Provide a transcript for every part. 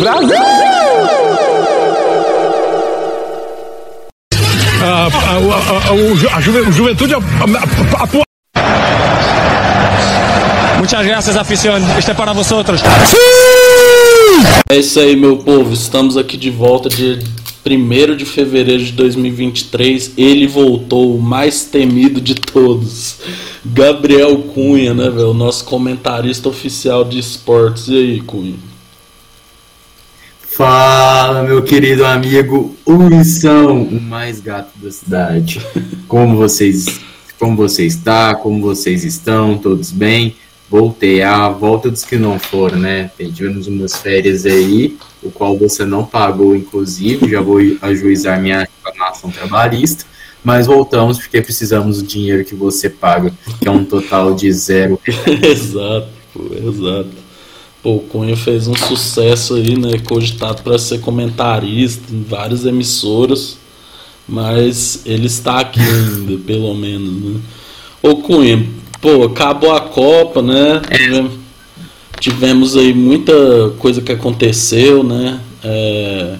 Brasil! a, a, a, a, juve, juventude atua. Muchas gracias, afición. Este é para vosotros. É isso aí, meu povo. Estamos aqui de volta dia 1 de fevereiro de 2023. Ele voltou, o mais temido de todos. Gabriel Cunha, né, velho? Nosso comentarista oficial de esportes. E aí, Cunha? Fala, meu querido amigo Ulição, o mais gato da cidade. Como vocês, como você está? Como vocês estão? Todos bem? Voltei a volta dos que não foram, né? Tivemos umas férias aí, o qual você não pagou, inclusive. Já vou ajuizar minha reclamação trabalhista. Mas voltamos porque precisamos do dinheiro que você paga, que é um total de zero. exato, pô, exato. O Cunha fez um sucesso aí, né? Cogitado para ser comentarista em várias emissoras, mas ele está aqui ainda, pelo menos, né? Ô Cunha, pô, acabou a Copa, né? Tivemos, tivemos aí muita coisa que aconteceu, né? É...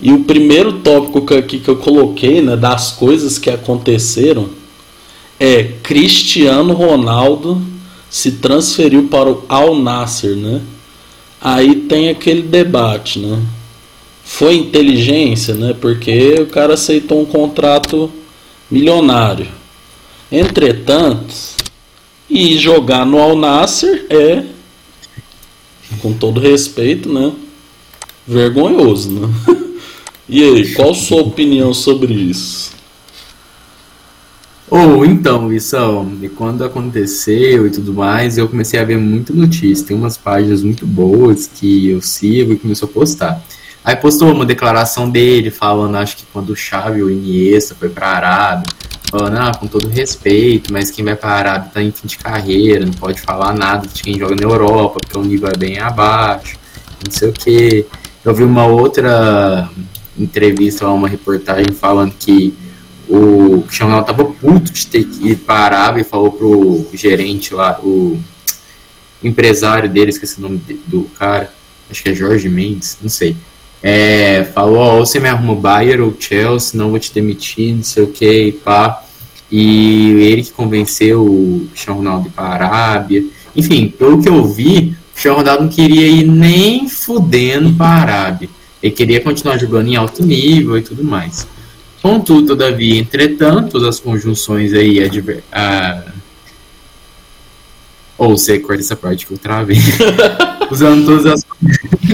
E o primeiro tópico aqui que eu coloquei, né, das coisas que aconteceram, é Cristiano Ronaldo se transferiu para o Al Nasser, né? Aí tem aquele debate, né? Foi inteligência, né? Porque o cara aceitou um contrato milionário. Entretanto, e jogar no Al Nasser é, com todo respeito, né? Vergonhoso, né? E aí, qual sua opinião sobre isso? Ou então, isso, e quando aconteceu e tudo mais, eu comecei a ver muita notícia. Tem umas páginas muito boas que eu sigo e começou a postar. Aí postou uma declaração dele falando, acho que quando o Xavi ou o Iniesta foi para a Arábia, falando, ah, com todo respeito, mas quem vai para a Arábia tá em fim de carreira, não pode falar nada de quem joga na Europa, porque o nível é bem abaixo, não sei o que. Eu vi uma outra entrevista, uma reportagem falando que o Ronaldo tava puto de ter que ir para Arábia e falou pro gerente lá, o empresário dele, esqueci o nome do cara, acho que é Jorge Mendes, não sei. É, falou, ó, ou você me arruma o Bayern ou Chelsea, não vou te demitir, não sei o que, pá. E ele que convenceu o Cristiano Ronaldo para a Arábia. Enfim, pelo que eu vi, o Cristiano Ronaldo não queria ir nem fudendo para a Arábia. Ele queria continuar jogando em alto nível e tudo mais. Contudo, todavia, entretanto, as conjunções aí adver... Ah, ou você corta essa parte que eu travei. usando todas as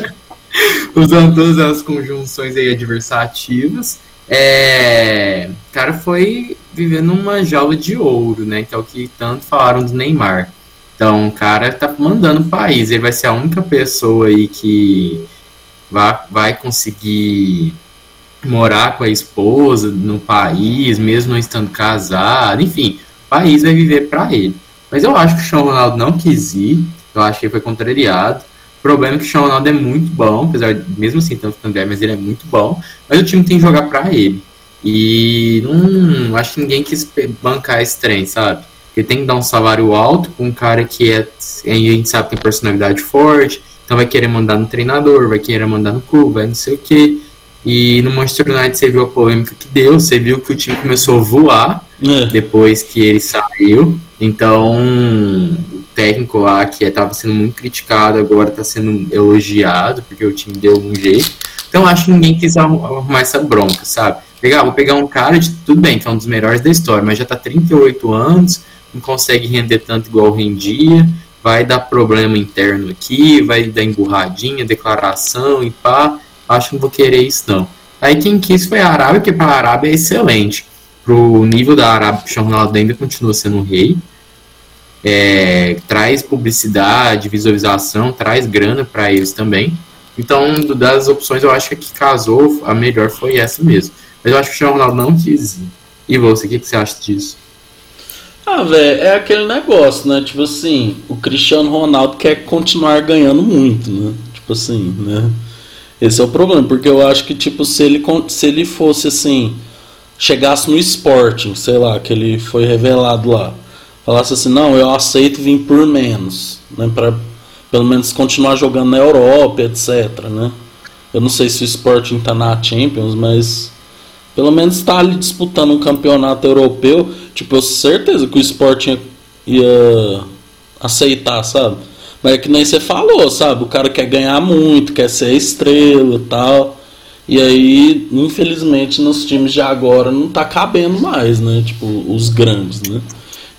usando todas as conjunções aí adversativas, é... o cara foi vivendo uma jaula de ouro, né? Que é o que tanto falaram do Neymar. Então, o cara tá mandando o país. Ele vai ser a única pessoa aí que vai, vai conseguir morar com a esposa no país, mesmo não estando casado, enfim, o país vai viver para ele. Mas eu acho que o Sean Ronaldo não quis ir, eu acho que ele foi contrariado. O problema é que o Sean Ronaldo é muito bom, apesar de, mesmo assim, tanto André, mas ele é muito bom, mas o time tem que jogar para ele. E não acho que ninguém quis bancar esse trem, sabe? Ele tem que dar um salário alto com um cara que é, a gente sabe tem personalidade forte, então vai querer mandar no treinador, vai querer mandar no clube, vai não sei o que. E no Manchester United você viu a polêmica que deu, você viu que o time começou a voar é. depois que ele saiu. Então, o técnico lá, que estava sendo muito criticado, agora está sendo elogiado, porque o time deu um jeito. Então, acho que ninguém quis arrumar essa bronca, sabe? Pegar, vou pegar um cara de tudo bem, que é um dos melhores da história, mas já está 38 anos, não consegue render tanto igual rendia, vai dar problema interno aqui, vai dar emburradinha, declaração e pá acho que não vou querer isso não. Aí quem quis foi a Arábia, que para a Arábia é excelente. Pro nível da Arábia, o Ronaldo ainda continua sendo um rei. É, traz publicidade, visualização, traz grana para eles também. Então, das opções, eu acho que a que casou, a melhor foi essa mesmo. Mas eu acho que o Ronaldo não quis. E você, o que, que você acha disso? Ah, velho, é aquele negócio, né? Tipo assim, o Cristiano Ronaldo quer continuar ganhando muito, né? Tipo assim, né? Esse é o problema, porque eu acho que, tipo, se ele, se ele fosse assim, chegasse no Sporting, sei lá, que ele foi revelado lá, falasse assim, não, eu aceito vir por menos, né, pra, pelo menos continuar jogando na Europa, etc, né? Eu não sei se o Sporting tá na Champions, mas pelo menos está ali disputando um campeonato europeu. Tipo, eu certeza que o Sporting ia aceitar, sabe? Mas é que nem você falou, sabe? O cara quer ganhar muito, quer ser estrela e tal. E aí, infelizmente, nos times de agora não tá cabendo mais, né? Tipo, os grandes, né?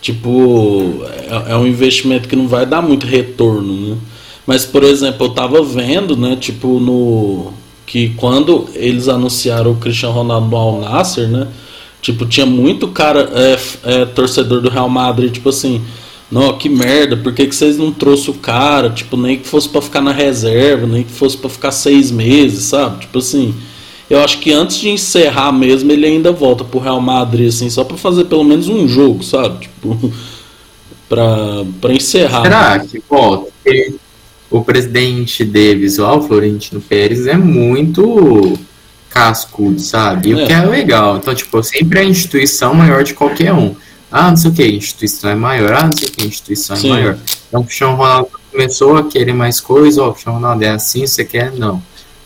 Tipo, é, é um investimento que não vai dar muito retorno, né? Mas, por exemplo, eu tava vendo, né? Tipo, no. Que quando eles anunciaram o Cristiano Ronaldo Al Nasser, né? Tipo, tinha muito cara, é, é, torcedor do Real Madrid, tipo assim, não, que merda, por que, que vocês não trouxeram o cara? Tipo, nem que fosse para ficar na reserva, nem que fosse para ficar seis meses, sabe? Tipo assim, eu acho que antes de encerrar mesmo, ele ainda volta pro Real Madrid, assim, só para fazer pelo menos um jogo, sabe? Tipo, pra, pra encerrar. Será que volta? O presidente Davis, o Florentino Pérez, é muito cascudo, sabe? E o é. que é legal. Então, tipo, sempre a instituição maior de qualquer um. Ah, não sei o que, a instituição é maior. Ah, não sei o que, a instituição Sim. é maior. Então o Cristiano Ronaldo começou a querer mais coisa. Ó, oh, o Cristiano Ronaldo é assim, você quer? Não.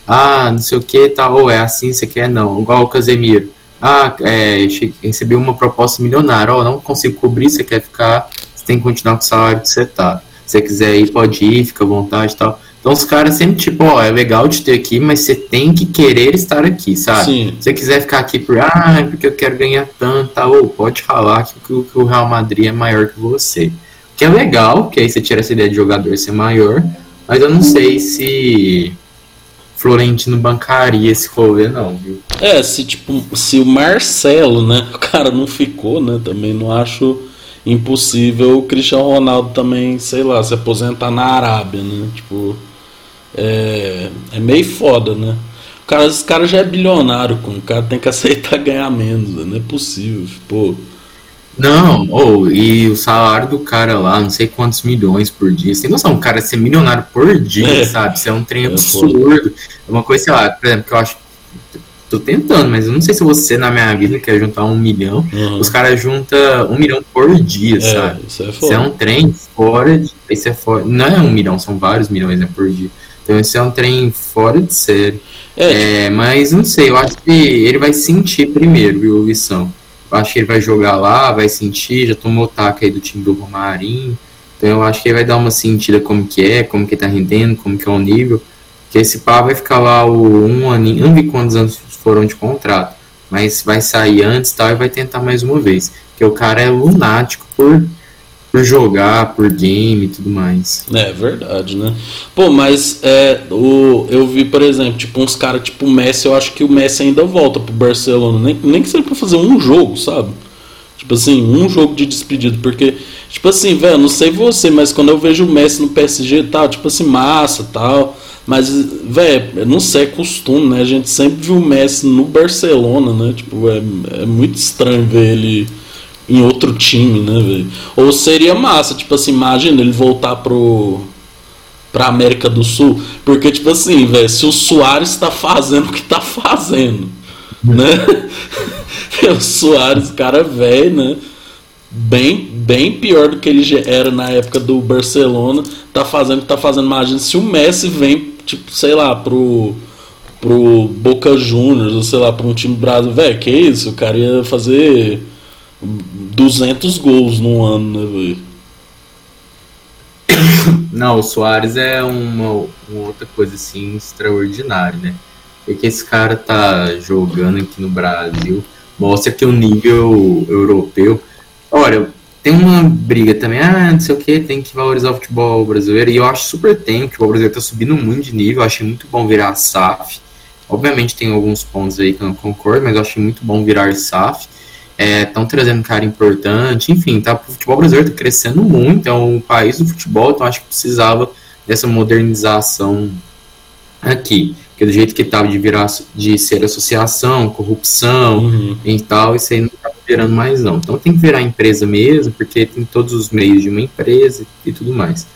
Ah, não sei o que, tá, ou é assim, você quer? Não. Igual o Casemiro. Ah, é, recebi uma proposta milionária. Ó, oh, não consigo cobrir, você quer ficar, você tem que continuar com o salário que você tá. Se você quiser ir, pode ir, fica à vontade e tal. Então os caras sempre, tipo, ó, é legal te ter aqui, mas você tem que querer estar aqui, sabe? Sim. Se você quiser ficar aqui por, ah, porque eu quero ganhar tanto, tá? ou pode falar que, que, que o Real Madrid é maior que você. Que é legal, que aí você tira essa ideia de jogador ser maior, mas eu não sei se Florentino bancaria esse rolê, não, viu? É, se tipo, se o Marcelo, né, o cara não ficou, né, também não acho impossível o Cristiano Ronaldo também, sei lá, se aposentar na Arábia, né, tipo é, é meio foda, né? O cara, esse cara já é bilionário, o cara tem que aceitar ganhar menos, né? não é possível, pô. Não, ou e o salário do cara lá, não sei quantos milhões por dia. Você tem noção, o cara ser milionário por dia, é. sabe? Isso é um trem é absurdo. É uma coisa, sei lá, por exemplo, que eu acho. Tô tentando, mas eu não sei se você na minha vida quer juntar um milhão. Uhum. Os caras juntam um milhão por dia, é, sabe? Isso é, isso é um trem fora de. Isso é fora. Não é um milhão, são vários milhões né, por dia. Então esse é um trem fora de série. É, é, mas não sei, eu acho que ele vai sentir primeiro, viu, lição. Eu acho que ele vai jogar lá, vai sentir, já tomou o taco aí do time do Romarinho. Então eu acho que ele vai dar uma sentida como que é, como que tá rendendo, como que é o nível. Que esse pá vai ficar lá o um aninho, não vi quantos anos foram de contrato, mas vai sair antes tal, e vai tentar mais uma vez. Porque o cara é lunático por por jogar, por game e tudo mais. É verdade, né? Pô, mas é, o, eu vi, por exemplo, tipo, uns caras tipo o Messi, eu acho que o Messi ainda volta pro Barcelona, nem, nem que seja pra fazer um jogo, sabe? Tipo assim, um jogo de despedida, porque, tipo assim, velho, não sei você, mas quando eu vejo o Messi no PSG e tal, tipo assim, massa tal. Mas, velho, não sei, é costume, né? A gente sempre viu o Messi no Barcelona, né? Tipo, é, é muito estranho ver ele em outro time, né, velho? Ou seria massa, tipo assim, imagina ele voltar pro pra América do Sul, porque tipo assim, velho, se o Soares tá fazendo o que tá fazendo, né? o Soares, cara velho, né? Bem, bem pior do que ele era na época do Barcelona, tá fazendo o que tá fazendo. Imagina se o Messi vem, tipo, sei lá, pro pro Boca Juniors, ou sei lá, pra um time brasileiro, velho, que isso? O cara ia fazer 200 gols num ano, né, velho? Não, o Soares é uma, uma, outra coisa assim extraordinária, né? Porque esse cara tá jogando aqui no Brasil, mostra que o nível europeu. Olha, tem uma briga também, ah, não sei o que, tem que valorizar o futebol brasileiro, e eu acho super tem, o futebol brasileiro tá subindo muito de nível, eu achei muito bom virar SAF. Obviamente tem alguns pontos aí que eu não concordo, mas eu achei muito bom virar SAF estão é, trazendo cara importante, enfim, tá, o futebol brasileiro está crescendo muito, é um país do futebol, então acho que precisava dessa modernização aqui, que do jeito que estava de virar de ser associação, corrupção uhum. e tal, isso aí não está virando mais não. Então tem que virar empresa mesmo, porque tem todos os meios de uma empresa e tudo mais.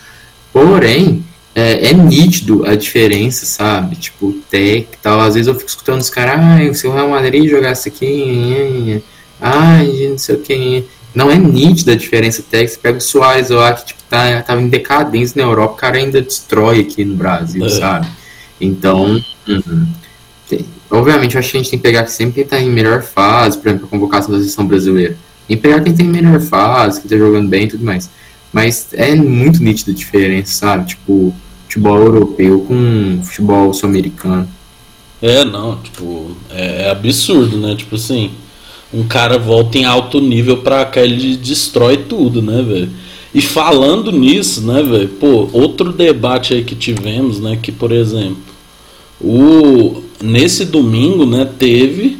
Porém, é, é, nítido a diferença, sabe? Tipo, tech e tal. Às vezes eu fico escutando os caras, ah, se o Real Madrid jogasse aqui, Ai, não sei o que. não é nítida a diferença técnica. Você pega o Soares lá, que tipo, tá, tava em decadência na Europa, o cara ainda destrói aqui no Brasil, É. sabe? Então, uhum. Tem- obviamente, eu acho que a gente tem que pegar sempre quem tá em melhor fase, por exemplo, a convocação da seleção brasileira. Tem que pegar quem tem em melhor fase, quem tá jogando bem e tudo mais. Mas é muito nítida a diferença, sabe? Tipo, futebol europeu com futebol sul-americano. É, não, tipo, é, é absurdo, né? Tipo assim, um cara volta em alto nível pra cá, ele destrói tudo, né, velho? E falando nisso, né, velho, pô, outro debate aí que tivemos, né, que, por exemplo, o nesse domingo, né, teve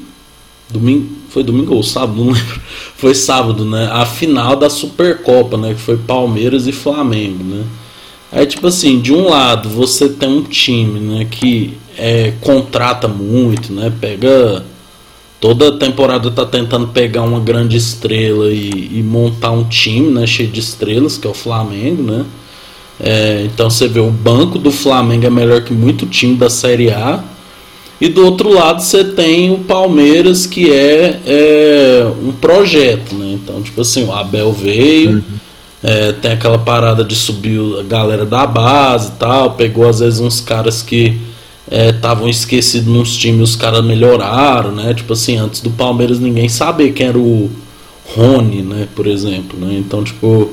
domingo, foi domingo ou sábado, não lembro. Foi sábado, né, a final da Supercopa, né, que foi Palmeiras e Flamengo, né? Aí, tipo assim, de um lado você tem um time, né, que é, contrata muito, né, pega toda temporada tá tentando pegar uma grande estrela e, e montar um time, né, cheio de estrelas, que é o Flamengo, né? É, então você vê o banco do Flamengo é melhor que muito time da Série A. E do outro lado você tem o Palmeiras, que é, é um projeto, né? Então, tipo assim, o Abel veio, é, tem aquela parada de subir a galera da base e tal, pegou às vezes uns caras que estavam esquecidos nos times, os caras melhoraram, né? Tipo assim, antes do Palmeiras ninguém sabia quem era o Rony, né? Por exemplo, né? Então, tipo.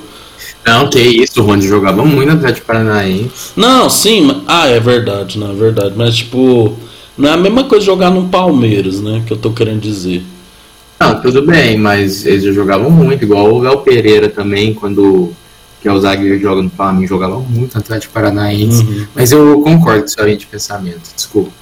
Não, que isso, o Rony jogava muito no Atlético Paranaense. Não, sim, ah, é verdade, não é verdade, mas tipo, não é a mesma coisa jogar no Palmeiras, né? Que eu tô querendo dizer. Não, tudo bem, mas eles jogavam muito, igual o Léo Pereira também, quando que é o zagueiro joga no Flamengo, jogava muito no Atlético Paranaense. Uhum. Mas eu concordo com sua linha de pensamento, desculpa.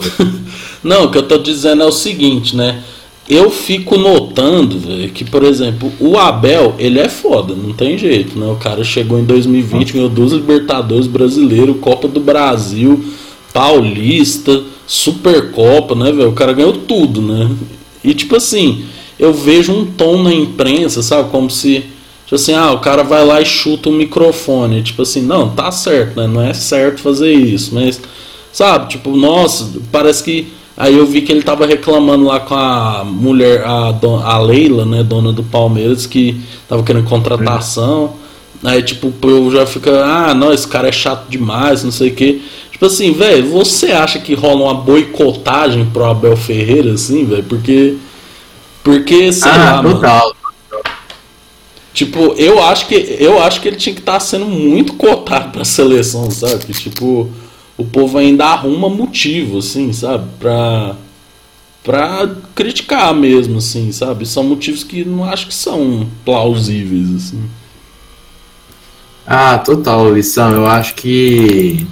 Não, o que eu tô dizendo é o seguinte, né? Eu fico notando, velho, que, por exemplo, o Abel, ele é foda, não tem jeito, né? O cara chegou em 2020, ganhou duas Libertadores brasileiro, Copa do Brasil, Paulista, Supercopa, né, velho? O cara ganhou tudo, né? E tipo assim, eu vejo um tom na imprensa, sabe? Como se, tipo assim, ah, o cara vai lá e chuta o microfone. Tipo assim, não, tá certo, né? Não é certo fazer isso, mas, sabe? Tipo, nossa, parece que. Aí eu vi que ele tava reclamando lá com a mulher, a, don- a Leila, né, dona do Palmeiras, que tava querendo contratação. Aí, tipo, eu já fica, ah, não, esse cara é chato demais, não sei o quê. Tipo assim, velho, você acha que rola uma boicotagem pro Abel Ferreira, assim, velho? Porque. Porque, sei lá, ah, mano. Tipo, eu acho que eu acho que ele tinha que estar sendo muito cotado pra seleção, sabe? Que, tipo, o povo ainda arruma motivo, assim, sabe? Pra, pra criticar mesmo, assim, sabe? São motivos que não acho que são plausíveis, assim. Ah, total, lição. Eu acho que.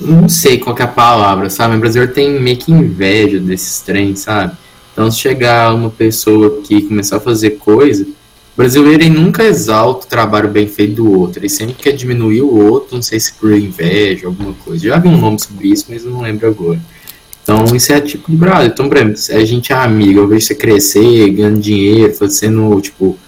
Não sei qual é a palavra, sabe? O brasileiro tem meio que inveja desses trens, sabe? Então, se chegar uma pessoa aqui e começar a fazer coisa, o brasileiro nunca exalta o trabalho bem feito do outro. Ele sempre quer diminuir o outro, não sei se por inveja, alguma coisa. Já vi um nome sobre isso, mas não lembro agora. Então, isso é tipo do Brasil. Então, por exemplo, a gente é amigo, eu vejo você crescer, ganhando dinheiro, fazendo, tipo,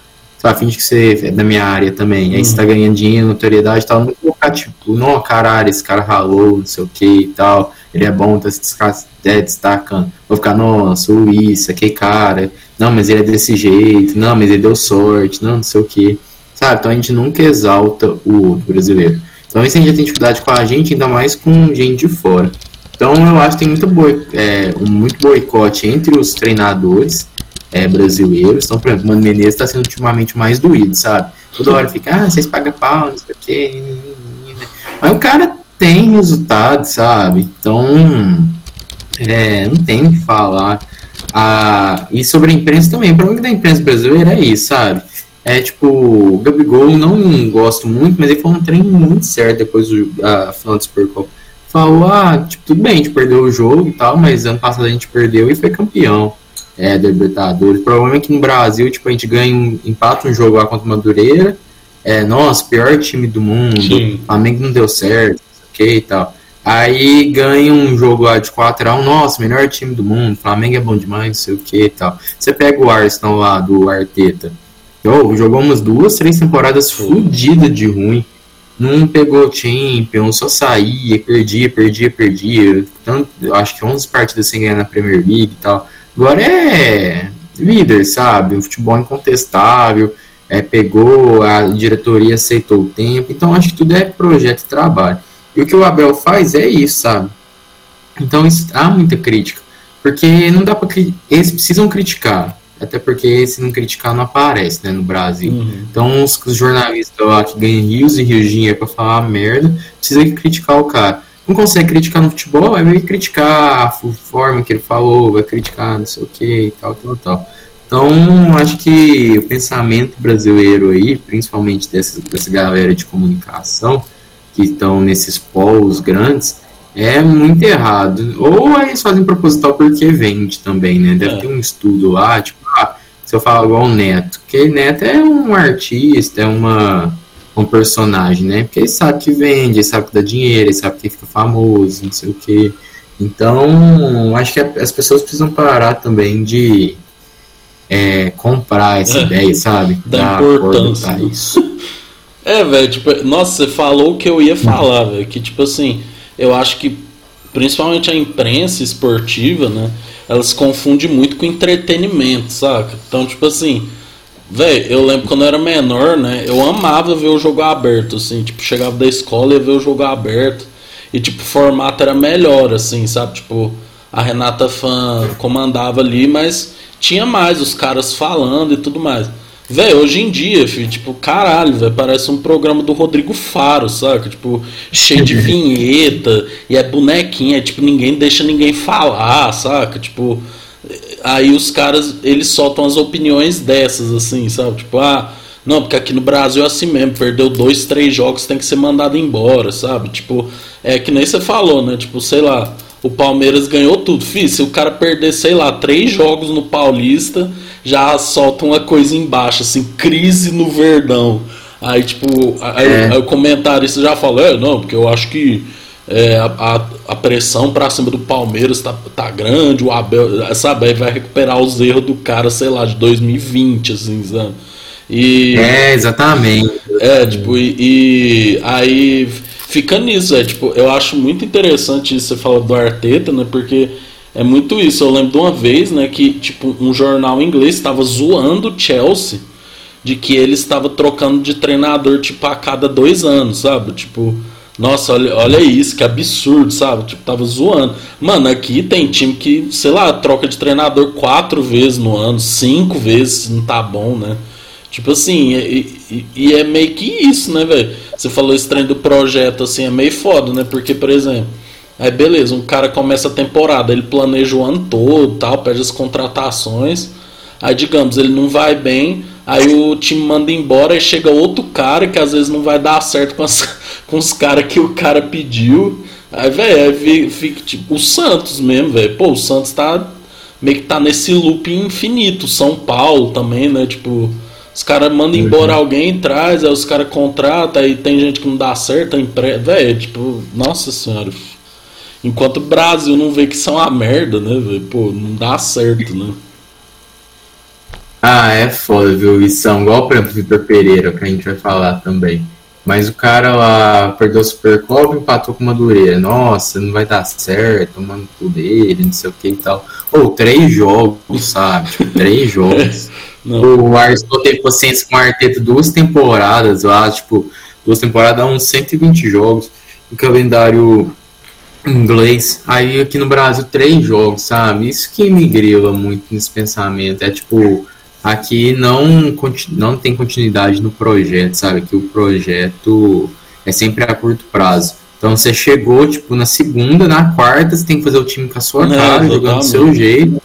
lá, finge que você é da minha área também. Aí você tá ganhando dinheiro, notoriedade e tal. Não vou colocar, tipo, não, caralho, esse cara ralou, não sei o que e tal. Ele é bom, tá se é, destacando. Vou ficar, nossa, isso, aquele cara. Não, mas ele é desse jeito. Não, mas ele deu sorte. Não, não sei o que. Sabe? Então a gente nunca exalta o outro brasileiro. Então isso a gente tem dificuldade com a gente, ainda mais com gente de fora. Então eu acho que tem muito, boi, é, um muito boicote entre os treinadores é, brasileiros. Então, por exemplo, o Mano Menezes está sendo ultimamente mais doído, sabe? Toda hora fica, ah, vocês pagam pau, não sei o quê. Mas o cara tem resultado, sabe? Então, é, não tem o que falar. Ah, e sobre a imprensa também. O problema da imprensa brasileira é isso, sabe? É tipo, o Gabigol não gosto muito, mas ele foi um treino muito certo depois do a final do Supercopa. Falou, ah, tipo, tudo bem, a gente perdeu o jogo e tal, mas ano passado a gente perdeu e foi campeão é, da Libertadores. O problema é que no Brasil, tipo, a gente ganha um empate um jogo lá contra o Madureira. É, nossa, pior time do mundo. Sim. Flamengo não deu certo, ok e tal. Aí ganha um jogo lá de 4x1, nossa, melhor time do mundo, Flamengo é bom demais, não sei o que e tal. Você pega o Arsenal lá do Arteta. Oh, jogou umas duas, três temporadas fodidas de ruim. Não pegou Champions, só saía, perdia, perdia, perdia. Tanto, acho que 11 partidas sem ganhar na Premier League e tal. Agora é líder, sabe? O futebol incontestável, é, pegou, a diretoria aceitou o tempo. Então, acho que tudo é projeto e trabalho. E o que o Abel faz é isso, sabe? Então, isso, há muita crítica. Porque não dá para. Eles precisam criticar. Até porque se não criticar não aparece né, no Brasil. Uhum. Então os, os, jornalistas lá que ganham rios e rios de dinheiro pra falar merda, precisa criticar o cara. Não consegue criticar no futebol, vai criticar a forma que ele falou, vai criticar não sei o que e tal, tal, tal. Então, acho que o pensamento brasileiro aí, principalmente dessa, dessa galera de comunicação, que estão nesses polos grandes, é muito errado. Ou eles fazem proposital porque vende também, né? Deve é. ter um estudo lá, tipo, ah, se eu falar igual o Neto, porque Neto é um artista, é uma um personagem, né? Porque ele sabe que vende, ele sabe que dá dinheiro, ele sabe que fica famoso, não sei o quê. Então, acho que as pessoas precisam parar também de é, comprar essa é, ideia, sabe? Da importância. Isso. É, velho, tipo, nossa, você falou o que eu ia falar, velho. Que, tipo assim, eu acho que principalmente a imprensa esportiva, né? Ela se confunde muito com entretenimento, saca? Então, tipo assim, velho, eu lembro quando eu era menor, né? Eu amava ver o jogo aberto, assim, tipo, chegava da escola e ver o jogo aberto. E, tipo, o formato era melhor, assim, sabe? Tipo, a Renata Fã comandava ali, mas tinha mais os caras falando e tudo mais. Velho, hoje em dia, filho, tipo, caralho, velho, parece um programa do Rodrigo Faro, saca? Tipo, cheio de vinheta, e é bonequinha, tipo, ninguém deixa ninguém falar, saca? Tipo, aí os caras, eles soltam as opiniões dessas, assim, sabe? Tipo, ah, não, porque aqui no Brasil é assim mesmo, perdeu dois, três jogos, tem que ser mandado embora, sabe? Tipo, é que nem você falou, né? Tipo, sei lá, o Palmeiras ganhou tudo. Fiz, se o cara perder, sei lá, três jogos no Paulista já solta uma coisa embaixo, assim, crise no Verdão. Aí, tipo, aí, é. aí o comentarista já fala, é, não, porque eu acho que é, a, a, pressão pra cima do Palmeiras tá, tá grande, o Abel, sabe, vai recuperar os erros do cara, sei lá, de 2020, assim, sabe? E, é, exatamente. É, tipo, e, e, aí fica nisso, é, tipo, eu acho muito interessante isso você falar do Arteta, né, porque é muito isso. Eu lembro de uma vez, né, que tipo um jornal inglês estava zoando o Chelsea de que ele estava trocando de treinador tipo a cada dois anos, sabe? Tipo, nossa, olha, olha isso, que absurdo, sabe? Tipo, tava zoando. Mano, aqui tem time que, sei lá, troca de treinador quatro vezes no ano, cinco vezes, não tá bom, né? Tipo assim, e, e, e é meio que isso, né, velho? Você falou esse do projeto, assim, é meio foda, né? Porque, por exemplo, Aí beleza, um cara começa a temporada, ele planeja o ano todo, tal, pede as contratações. Aí digamos, ele não vai bem, aí o time manda embora e chega outro cara que às vezes não vai dar certo com, as, com os caras que o cara pediu. Aí, velho, fica tipo o Santos mesmo, velho. Pô, o Santos tá meio que tá nesse loop infinito. São Paulo também, né? Tipo, os caras mandam uhum. embora alguém, traz, aí os caras contratam, aí tem gente que não dá certo, empre... velho, tipo, nossa senhora. Enquanto o Brasil não vê que são a merda, né, velho? Pô, não dá certo, né? Ah, é foda, viu? E são igual, por exemplo, Vitor Pereira, que a gente vai falar também. Mas o cara lá perdeu o Supercopa e empatou com o Madureira. Nossa, não vai dar certo, tomando tudo dele, não sei o que e tal. Ou três jogos, sabe? Tipo, três jogos. o Arsenal teve paciência com o Arteta duas temporadas lá, tipo, duas temporadas, uns 120 jogos. O calendário inglês. Aí aqui no Brasil, três jogos, sabe? Isso que me grila muito nesse pensamento. É tipo, aqui não, não tem continuidade no projeto, sabe? Que o projeto é sempre a curto prazo. Então você chegou, tipo, na segunda, na quarta, você tem que fazer o time com a sua é, cara, jogando do seu jeito.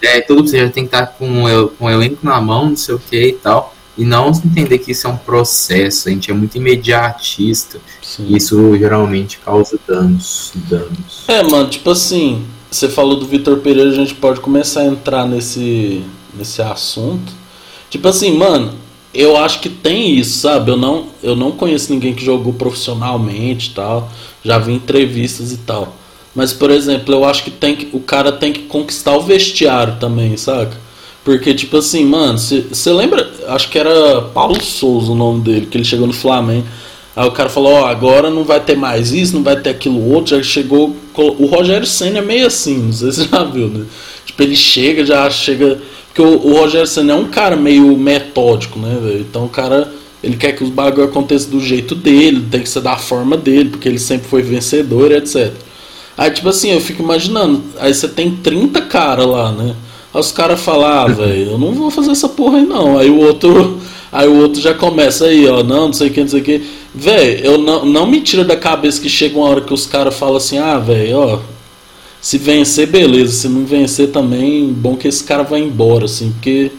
É, tudo você já tem que estar com, com o elenco na mão, não sei o que e tal. E não entender que isso é um processo, a gente é muito imediatista. Sim. Isso geralmente causa danos, danos. É, mano, tipo assim, você falou do Vitor Pereira, a gente pode começar a entrar nesse, nesse assunto. Tipo assim, mano, eu acho que tem isso, sabe? Eu não, eu não conheço ninguém que jogou profissionalmente e tal. Já vi entrevistas e tal. Mas, por exemplo, eu acho que, tem que o cara tem que conquistar o vestiário também, saca? Porque, tipo assim, mano, você lembra? Acho que era Paulo Souza o nome dele, que ele chegou no Flamengo. Aí o cara falou, ó, oh, agora não vai ter mais isso, não vai ter aquilo outro, já chegou. O Rogério Senna é meio assim, não sei se você já viu, né? Tipo, ele chega, já chega Porque o, o Rogério Senna é um cara meio metódico, né, velho? Então o cara ele quer que os bagulho aconteçam do jeito dele, tem que ser da forma dele, porque ele sempre foi vencedor, etc. Aí, tipo assim, eu fico imaginando, aí você tem 30 caras lá, né? Aí os caras falam, ah, velho, eu não vou fazer essa porra aí não. Aí o outro. Aí o outro já começa aí, ó, não, não sei o que, não sei o que. Velho, eu não, não me tira da cabeça que chega uma hora que os caras falam assim, ah, velho, ó, se vencer, beleza, se não vencer também, bom que esse cara vai embora, assim, porque.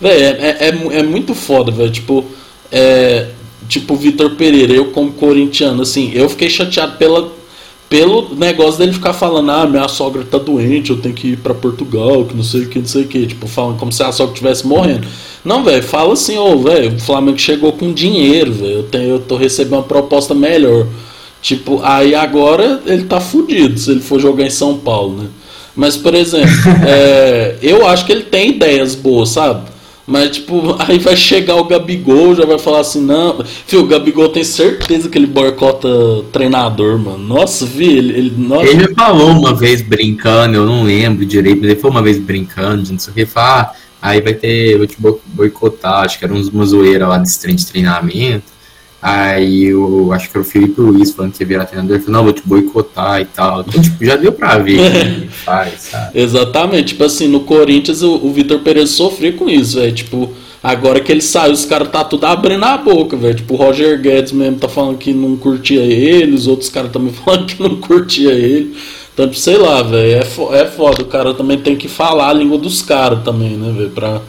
Velho, é, é, é, é muito foda, velho. Tipo, é, tipo Vitor Pereira, eu como corintiano, assim, eu fiquei chateado pela, pelo negócio dele ficar falando, ah, minha sogra tá doente, eu tenho que ir para Portugal, que não sei o que, não sei o que, tipo, falando como se a sogra estivesse morrendo. Não, velho, fala assim, ô, oh, velho, o Flamengo chegou com dinheiro, velho, eu, tenho, eu tô recebendo uma proposta melhor. Tipo, aí agora ele tá fudido se ele for jogar em São Paulo, né? Mas, por exemplo, é, eu acho que ele tem ideias boas, sabe? Mas, tipo, aí vai chegar o Gabigol, já vai falar assim, não. Fio, o Gabigol tem certeza que ele boicota treinador, mano. Nossa, vi, ele. Ele, nossa. ele falou uma vez brincando, eu não lembro direito, mas ele foi uma vez brincando, não sei o que, falar, ah, aí vai ter, vou te boicotar, acho que era uma zoeira lá desse trem de treinamento. Aí eu acho que era o Felipe Luiz falando que ia virar treinador, falou, não, vou te boicotar e tal. Então, tipo, já deu pra ver o que ele faz, sabe? Exatamente, tipo assim, no Corinthians o, o Vitor Pereira sofreu com isso, velho. Tipo, agora que ele saiu, os caras tá tudo abrindo a boca, velho. Tipo, o Roger Guedes mesmo tá falando que não curtia ele, os outros caras também falando que não curtia ele. Então, tipo, sei lá, velho, é, é foda. O cara também tem que falar a língua dos caras também, né, velho, pra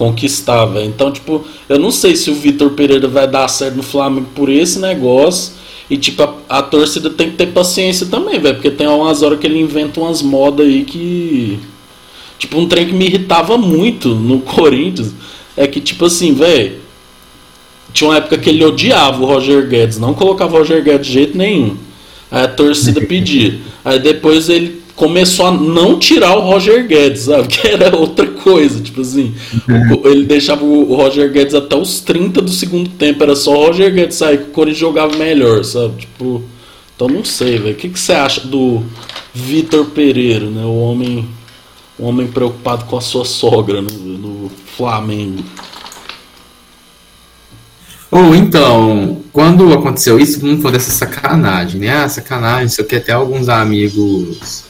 conquistar, velho. Então, tipo, eu não sei se o Vitor Pereira vai dar certo no Flamengo por esse negócio. E, tipo, a, a torcida tem que ter paciência também, velho. Porque tem umas horas que ele inventa umas modas aí que. Tipo, um trem que me irritava muito no Corinthians. É que, tipo assim, velho. Tinha uma época que ele odiava o Roger Guedes. Não colocava o Roger Guedes de jeito nenhum. Aí a torcida pedia. Aí depois ele começou a não tirar o Roger Guedes, sabe? Que era outra coisa, tipo assim. O, ele deixava o Roger Guedes até os 30 do segundo tempo, era só o Roger Guedes sair que o Corinthians jogava melhor, sabe? Tipo, então não sei, velho. O que, que você acha do Vitor Pereira, né? O homem, o homem preocupado com a sua sogra né? no Flamengo. Ou então, quando aconteceu isso, não foi dessa sacanagem, né? Ah, sacanagem, isso aqui até alguns amigos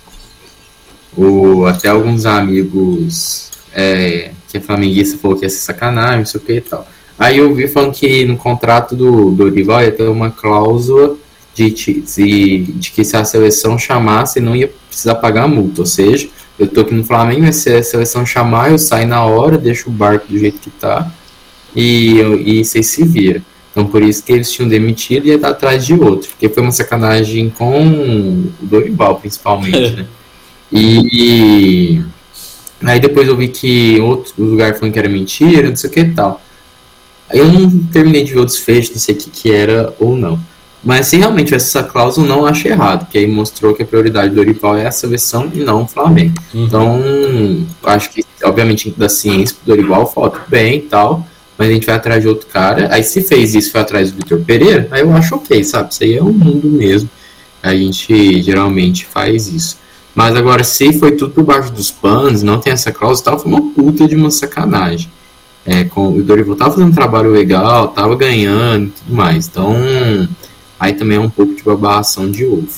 o, até alguns amigos é, que é flamenguista falou que ia ser sacanagem, não sei o que e tal. Aí eu vi falando que no contrato do Dorival ia ter uma cláusula de, de, de, que se a seleção chamasse não ia precisar pagar a multa. Ou seja, eu tô aqui no Flamengo, mas se a seleção chamar, eu saio na hora, deixo o barco do jeito que tá e, e vocês se viram. Então por isso que eles tinham demitido e ia estar atrás de outro. Porque foi uma sacanagem com o Dorival, principalmente, né? E aí depois eu vi que outro lugar falando que era mentira, não sei o que e tal. Eu não terminei de ver o desfecho, não sei o que, que era ou não. Mas se realmente essa cláusula, não acho errado, porque aí mostrou que a prioridade do Dorival é a seleção e não o Flamengo. Uhum. Então, acho que, obviamente, da ciência do Dorival falta bem e tal, mas a gente vai atrás de outro cara. Aí, se fez isso, foi atrás do Vitor Pereira, aí eu acho ok, sabe? Isso aí é o mundo mesmo. A gente geralmente faz isso. Mas agora, se foi tudo por baixo dos panos, não tem essa cláusula tal, foi uma puta de uma sacanagem. É, com, o Dorival tava fazendo um trabalho legal, tava ganhando e tudo mais. Então, aí também é um pouco de babação de ovo.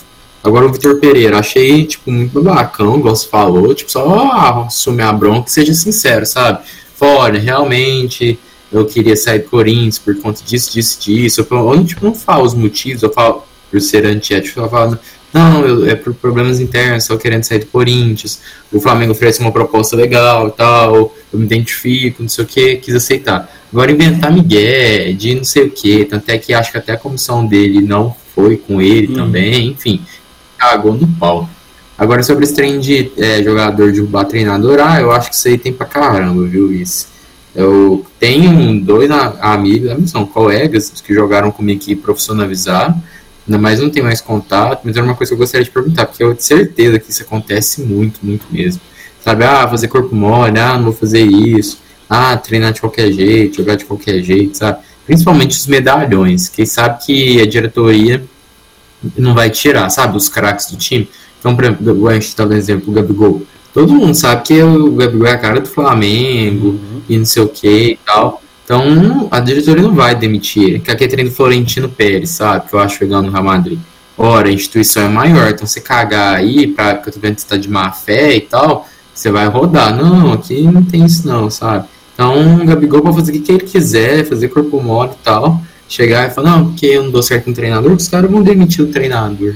Agora o Vitor Pereira, achei, tipo, muito babacão, igual você falou, tipo, só ah, assumir a bronca e seja sincero, sabe? Fora, realmente, eu queria sair do Corinthians por conta disso, disso, disso. Eu, eu, tipo, não falo os motivos, eu falo por ser antiético, eu falo, não, eu, é por problemas internos, só querendo sair do Corinthians. O Flamengo oferece uma proposta legal e tal, eu me identifico, não sei o que, quis aceitar. Agora inventar Miguel, de não sei o que, tanto é que acho que até a comissão dele não foi com ele hum. também, enfim, cagou no pau. Agora sobre esse trem de é, jogador derrubar treinador, ah, eu acho que isso aí tem pra caramba, viu, isso. Eu tenho dois amigos, são colegas que jogaram comigo que profissionalizaram, Ainda mais não tem mais contato, mas era uma coisa que eu gostaria de perguntar, porque eu tenho certeza que isso acontece muito, muito mesmo. Sabe, ah, fazer corpo mole, ah, não vou fazer isso, ah, treinar de qualquer jeito, jogar de qualquer jeito, sabe? Principalmente os medalhões, que sabe que a diretoria não vai tirar, sabe, os craques do time. Então, por exemplo, a gente está dando exemplo do Gabigol. todo mundo sabe que o Gabigol é a cara do Flamengo uhum. e não sei o que e tal. Então a diretoria não vai demitir ele. Que aqui é treino Florentino Pérez, sabe? Que eu acho legal no Real Madrid. Ora, a instituição é maior, então você cagar aí, pra, porque eu tô vendo que você tá de má fé e tal, você vai rodar. Não, aqui não tem isso não, sabe? Então o Gabigol pode fazer o que ele quiser, fazer corpo mole e tal. Chegar e falar, não, porque eu não dou certo no treinador, os caras vão demitir o treinador.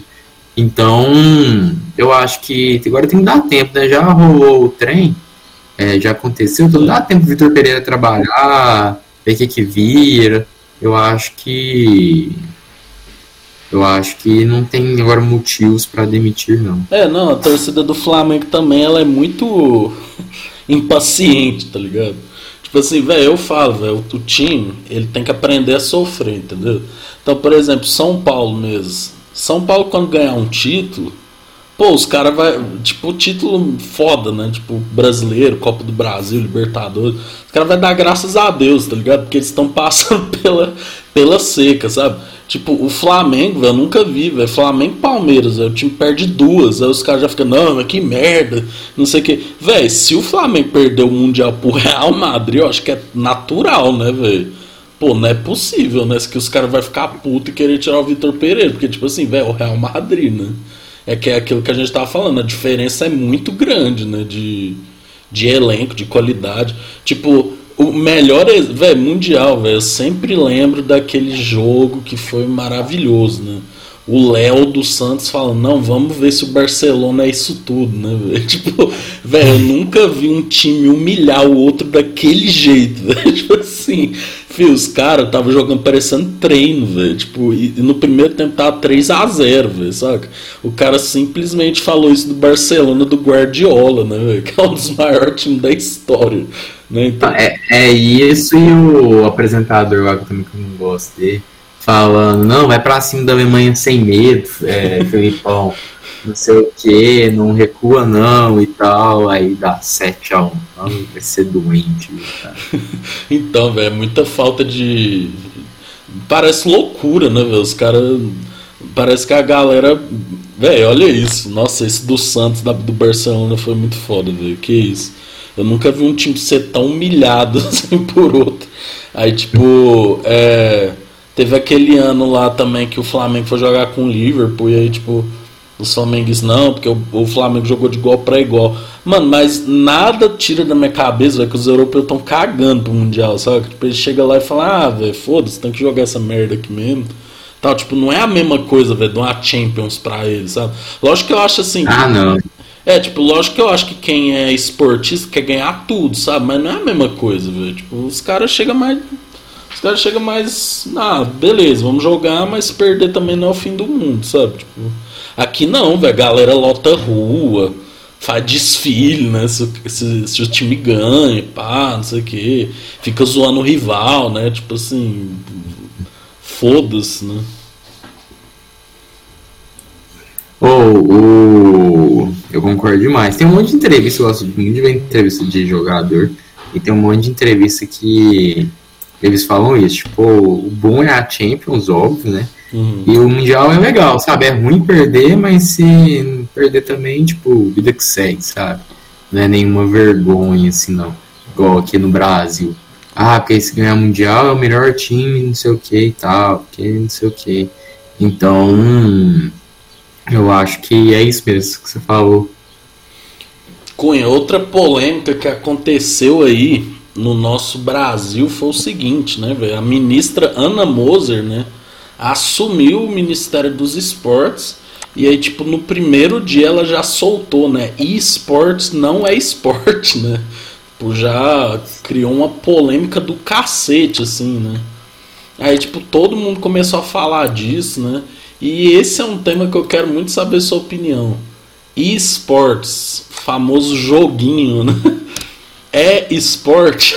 Então, eu acho que agora tem que dar tempo, né? Já rolou o trem, é, já aconteceu, então dá tempo do Vitor Pereira trabalhar, ver o que, que vira. Eu acho que. Eu acho que não tem agora motivos para demitir, não. É, não, a torcida do Flamengo também ela é muito impaciente, tá ligado? Tipo assim, velho, eu falo, velho, o time, ele tem que aprender a sofrer, entendeu? Então, por exemplo, São Paulo mesmo. São Paulo, quando ganhar um título, pô, os caras vai. Tipo, título foda, né? Tipo, brasileiro, Copa do Brasil, Libertadores. Os caras vai dar graças a Deus, tá ligado? Porque eles estão passando pela, pela seca, sabe? Tipo, o Flamengo, velho, eu nunca vi, velho. Flamengo e Palmeiras, véio, o time perde duas. Aí os caras já ficam, não, mas que merda, não sei o que. Velho, se o Flamengo perder o Mundial pro Real Madrid, eu acho que é natural, né, velho? Pô, não é possível, né? Que os caras vão ficar puto e querer tirar o Vitor Pereira. Porque, tipo assim, velho, o Real Madrid, né? É que é aquilo que a gente tava falando, a diferença é muito grande, né? De, de elenco, de qualidade. Tipo, o melhor, velho, mundial, velho. Eu sempre lembro daquele jogo que foi maravilhoso, né? o Léo dos Santos falando, não, vamos ver se o Barcelona é isso tudo, né, velho? Tipo, velho, eu nunca vi um time humilhar o outro daquele jeito. Tipo assim, filho, os caras estavam jogando parecendo treino, velho. Tipo, e, no primeiro tempo tava 3 a 0 velho, saca? O cara simplesmente falou isso do Barcelona do Guardiola, né, velho? Que é um dos maiores times da história. Né? Então... É, é isso e o apresentador lá que eu também não gosto dele falando, não, vai pra cima da Alemanha sem medo, é, Felipão, não sei o que, não recua não e tal, aí dá 7x1. Vai ser doente, cara. então, velho, é muita falta de. Parece loucura, né, velho? Os caras. Parece que a galera. Velho, olha isso. Nossa, esse do Santos, do Barcelona foi muito foda, velho. Que isso. Eu nunca vi um time ser tão humilhado assim por outro. Aí, tipo, é Teve aquele ano lá também que o Flamengo foi jogar com o Liverpool e aí, tipo, os Flamengues não, porque o, o Flamengo jogou de igual para igual. Mano, mas nada tira da minha cabeça, véio, que os europeus estão cagando pro Mundial, sabe? Tipo, eles chegam lá e falam, ah, velho, foda-se, tem que jogar essa merda aqui mesmo. Tal, tipo, não é a mesma coisa, velho, de uma Champions pra eles, sabe? Lógico que eu acho assim. Ah, não. É, tipo, lógico que eu acho que quem é esportista quer ganhar tudo, sabe? Mas não é a mesma coisa, velho. Tipo, os caras chegam mais os caras chegam mais. Ah, beleza, vamos jogar, mas perder também não é o fim do mundo, sabe? Tipo, aqui não, velho. A galera lota rua, faz desfile, né? Se, se, se, o time ganha, pá, não sei o quê. Fica zoando o rival, né? Tipo assim. Foda-se, né? Oh, oh, eu concordo demais. Tem um monte de entrevista, eu gosto muito de ver entrevista de jogador. E tem um monte de entrevista que eles falam isso, tipo, o bom é a Champions, óbvio, né? Uhum. E o Mundial é legal, sabe? É ruim perder, mas se perder também, tipo, vida que segue, sabe? Não é nenhuma vergonha, assim, não. Igual aqui no Brasil. Ah, porque se ganhar Mundial é o melhor time, não sei o que e tal, porque não sei o que. Então, eu acho que é isso mesmo que você falou. Cunha, outra polêmica que aconteceu aí no nosso Brasil foi o seguinte, né, velho? A ministra Ana Moser, né, assumiu o Ministério dos Esportes e aí, tipo, no primeiro dia ela já soltou, né? E esportes não é esporte, né? Tipo, já criou uma polêmica do cacete, assim, né? Aí, tipo, todo mundo começou a falar disso, né? E esse é um tema que eu quero muito saber sua opinião. esportes, famoso joguinho, né? é esporte.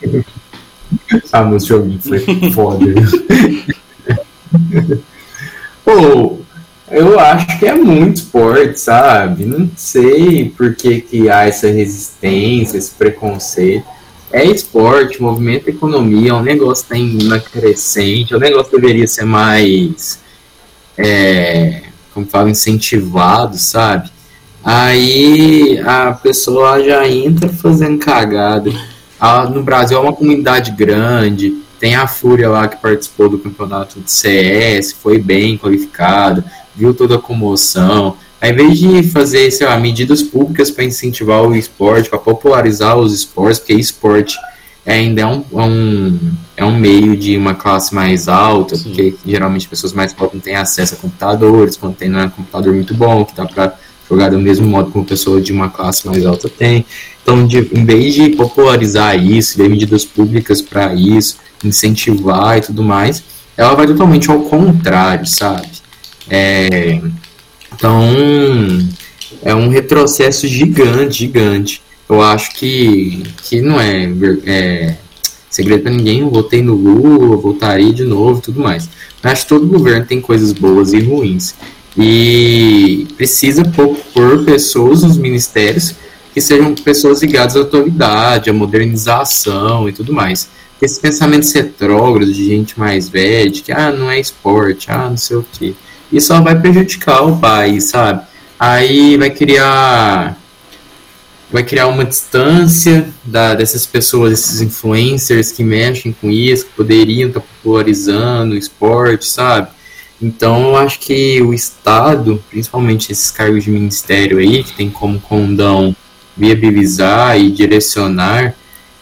ah, meu joguinho foi foda. Pô, eu acho que é muito esporte, sabe? Não sei por que, que há essa resistência, esse preconceito. É esporte, movimento economia, um negócio que tem uma crescente, o negócio deveria ser mais, é, como falo, incentivado, sabe? Aí a pessoa já entra fazendo cagada. Ah, no Brasil é uma comunidade grande, tem a Fúria lá que participou do campeonato de CS, foi bem qualificado, viu toda a comoção. Ao invés de fazer, sei lá, medidas públicas para incentivar o esporte, para popularizar os esportes, porque esporte ainda é um, é um, é um meio de uma classe mais alta, Sim. porque geralmente pessoas mais pobres não têm acesso a computadores, quando tem não é um computador muito bom, que dá para jogar do mesmo modo como pessoa de uma classe mais alta tem. Então, de, em vez de popularizar isso, ver medidas públicas para isso, incentivar e tudo mais, ela vai totalmente ao contrário, sabe? É, então, é um retrocesso gigante, gigante. Eu acho que, que não é, é segredo para ninguém. Eu votei no Lula, votaria de novo tudo mais. Mas que todo governo tem coisas boas e ruins. E precisa pôr pessoas nos ministérios que sejam pessoas ligadas à autoridade, à modernização e tudo mais. Esse pensamento retrógrado de gente mais velha, de que ah, não é esporte, ah, não sei o quê. Isso só vai prejudicar o país, sabe? Aí vai criar vai criar uma distância da, dessas pessoas, esses influencers que mexem com isso, que poderiam estar popularizando o esporte, sabe? Então, eu acho que o Estado, principalmente esses cargos de ministério aí, que tem como condão viabilizar e direcionar,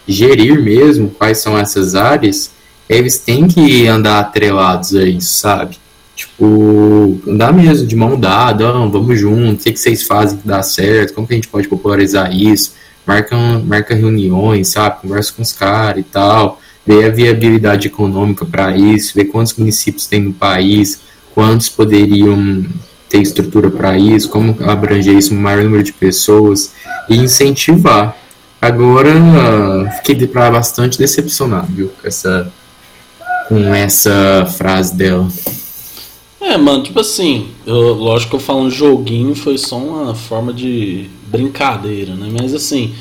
gerir mesmo quais são essas áreas, eles têm que andar atrelados a isso, sabe? Tipo, andar mesmo de mão dada, oh, vamos juntos, o que, que vocês fazem que dá certo, como que a gente pode popularizar isso, marca, marca reuniões, sabe? Conversa com os caras e tal, ver a viabilidade econômica para isso, ver quantos municípios tem no país, quantos poderiam ter estrutura para isso, como abranger isso um maior número de pessoas e incentivar. Agora, fiquei bastante decepcionado viu, com, essa, com essa frase dela. É, mano, tipo assim, eu, lógico que eu falo um joguinho foi só uma forma de brincadeira, né? Mas assim.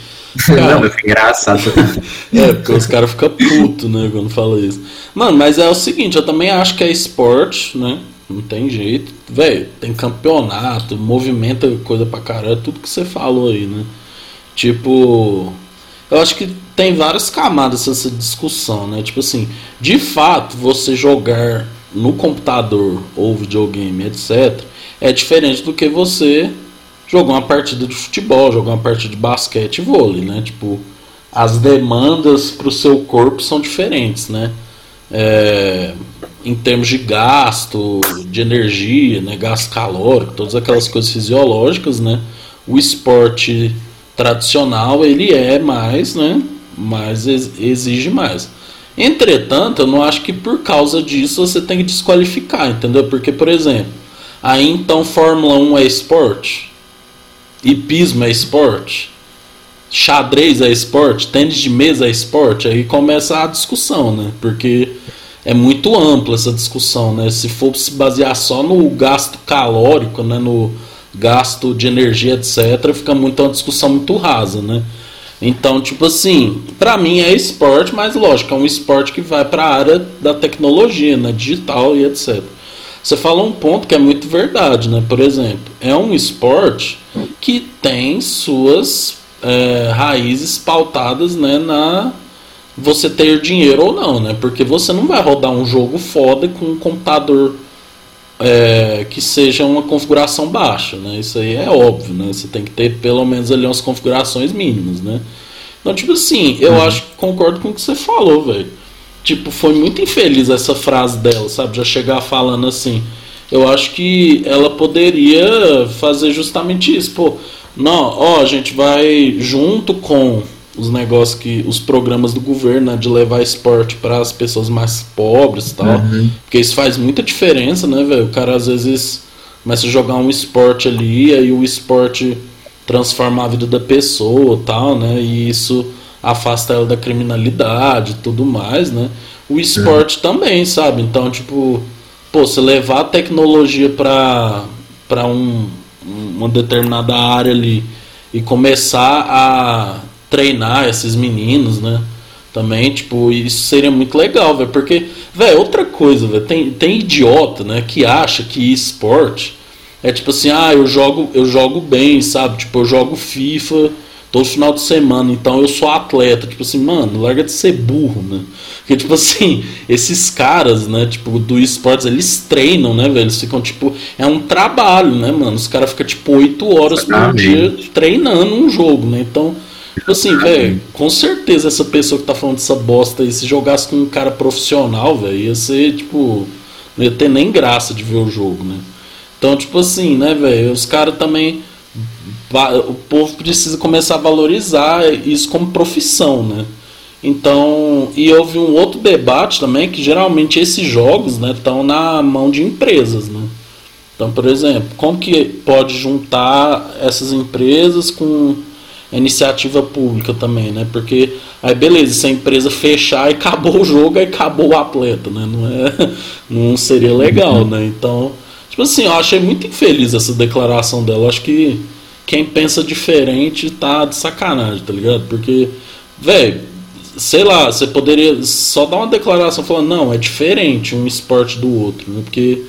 Não, foi engraçado. é, porque os caras ficam putos, né, quando fala isso. Mano, mas é o seguinte, eu também acho que é esporte, né? Não tem jeito. Velho, tem campeonato, movimenta coisa pra caralho, tudo que você falou aí, né? Tipo. Eu acho que tem várias camadas essa discussão, né? Tipo assim, de fato, você jogar no computador ou videogame, etc., é diferente do que você jogar uma partida de futebol, jogar uma partida de basquete e vôlei, né? Tipo, as demandas para o seu corpo são diferentes, né? É, em termos de gasto, de energia, né, gasto calórico, todas aquelas coisas fisiológicas, né, o esporte tradicional ele é mais, né, mais exige mais. Entretanto, eu não acho que por causa disso você tem que desqualificar, entendeu? Porque, por exemplo, aí então Fórmula 1 é esporte, hipismo é esporte, xadrez é esporte, tênis de mesa é esporte, aí começa a discussão, né? Porque é muito ampla essa discussão, né? Se for se basear só no gasto calórico, né? No gasto de energia, etc., fica muito uma discussão muito rasa, né? Então, tipo assim, para mim é esporte, mas lógico, é um esporte que vai para a área da tecnologia, né? Digital e etc. Você falou um ponto que é muito verdade, né? Por exemplo, é um esporte que tem suas é, raízes pautadas né, na você ter dinheiro ou não, né? Porque você não vai rodar um jogo foda com um computador é, que seja uma configuração baixa, né? Isso aí é óbvio, né? Você tem que ter pelo menos ali umas configurações mínimas, né? Então, tipo assim, eu uhum. acho que concordo com o que você falou, velho. Tipo, foi muito infeliz essa frase dela, sabe? Já chegar falando assim. Eu acho que ela poderia fazer justamente isso. Pô, não, ó, a gente vai junto com os negócios que os programas do governo né, de levar esporte para as pessoas mais pobres tal uhum. porque isso faz muita diferença né velho o cara às vezes começa a jogar um esporte ali e aí o esporte transforma a vida da pessoa tal né e isso afasta ela da criminalidade e tudo mais né o esporte uhum. também sabe então tipo pô você levar a tecnologia para para um, uma determinada área ali e começar a treinar esses meninos, né? Também, tipo, isso seria muito legal, velho. Porque, velho, outra coisa, velho, tem, tem idiota, né, que acha que esporte é tipo assim, ah, eu jogo, eu jogo bem, sabe? Tipo, eu jogo FIFA todo final de semana, então eu sou atleta. Tipo assim, mano, larga de ser burro, né? Porque, tipo assim, esses caras, né, tipo, do esportes, eles treinam, né, velho? Eles ficam, tipo, é um trabalho, né, mano? Os caras ficam, tipo, oito horas por dia treinando um jogo, né? Então, tipo assim, velho, com certeza essa pessoa que tá falando dessa bosta aí, se jogasse com um cara profissional, velho, ia ser, tipo, não ia ter nem graça de ver o jogo, né? Então, tipo assim, né, velho, os caras também o povo precisa começar a valorizar isso como profissão, né? Então, e houve um outro debate também que geralmente esses jogos, né, estão na mão de empresas, né? Então, por exemplo, como que pode juntar essas empresas com a iniciativa pública também, né? Porque aí beleza, se a empresa fechar e acabou o jogo, aí acabou o atleta, né? Não é, não seria legal, né? Então, tipo assim, eu achei muito infeliz essa declaração dela. Acho que quem pensa diferente tá de sacanagem, tá ligado? Porque, velho, sei lá, você poderia só dar uma declaração falando, não, é diferente um esporte do outro, né? Porque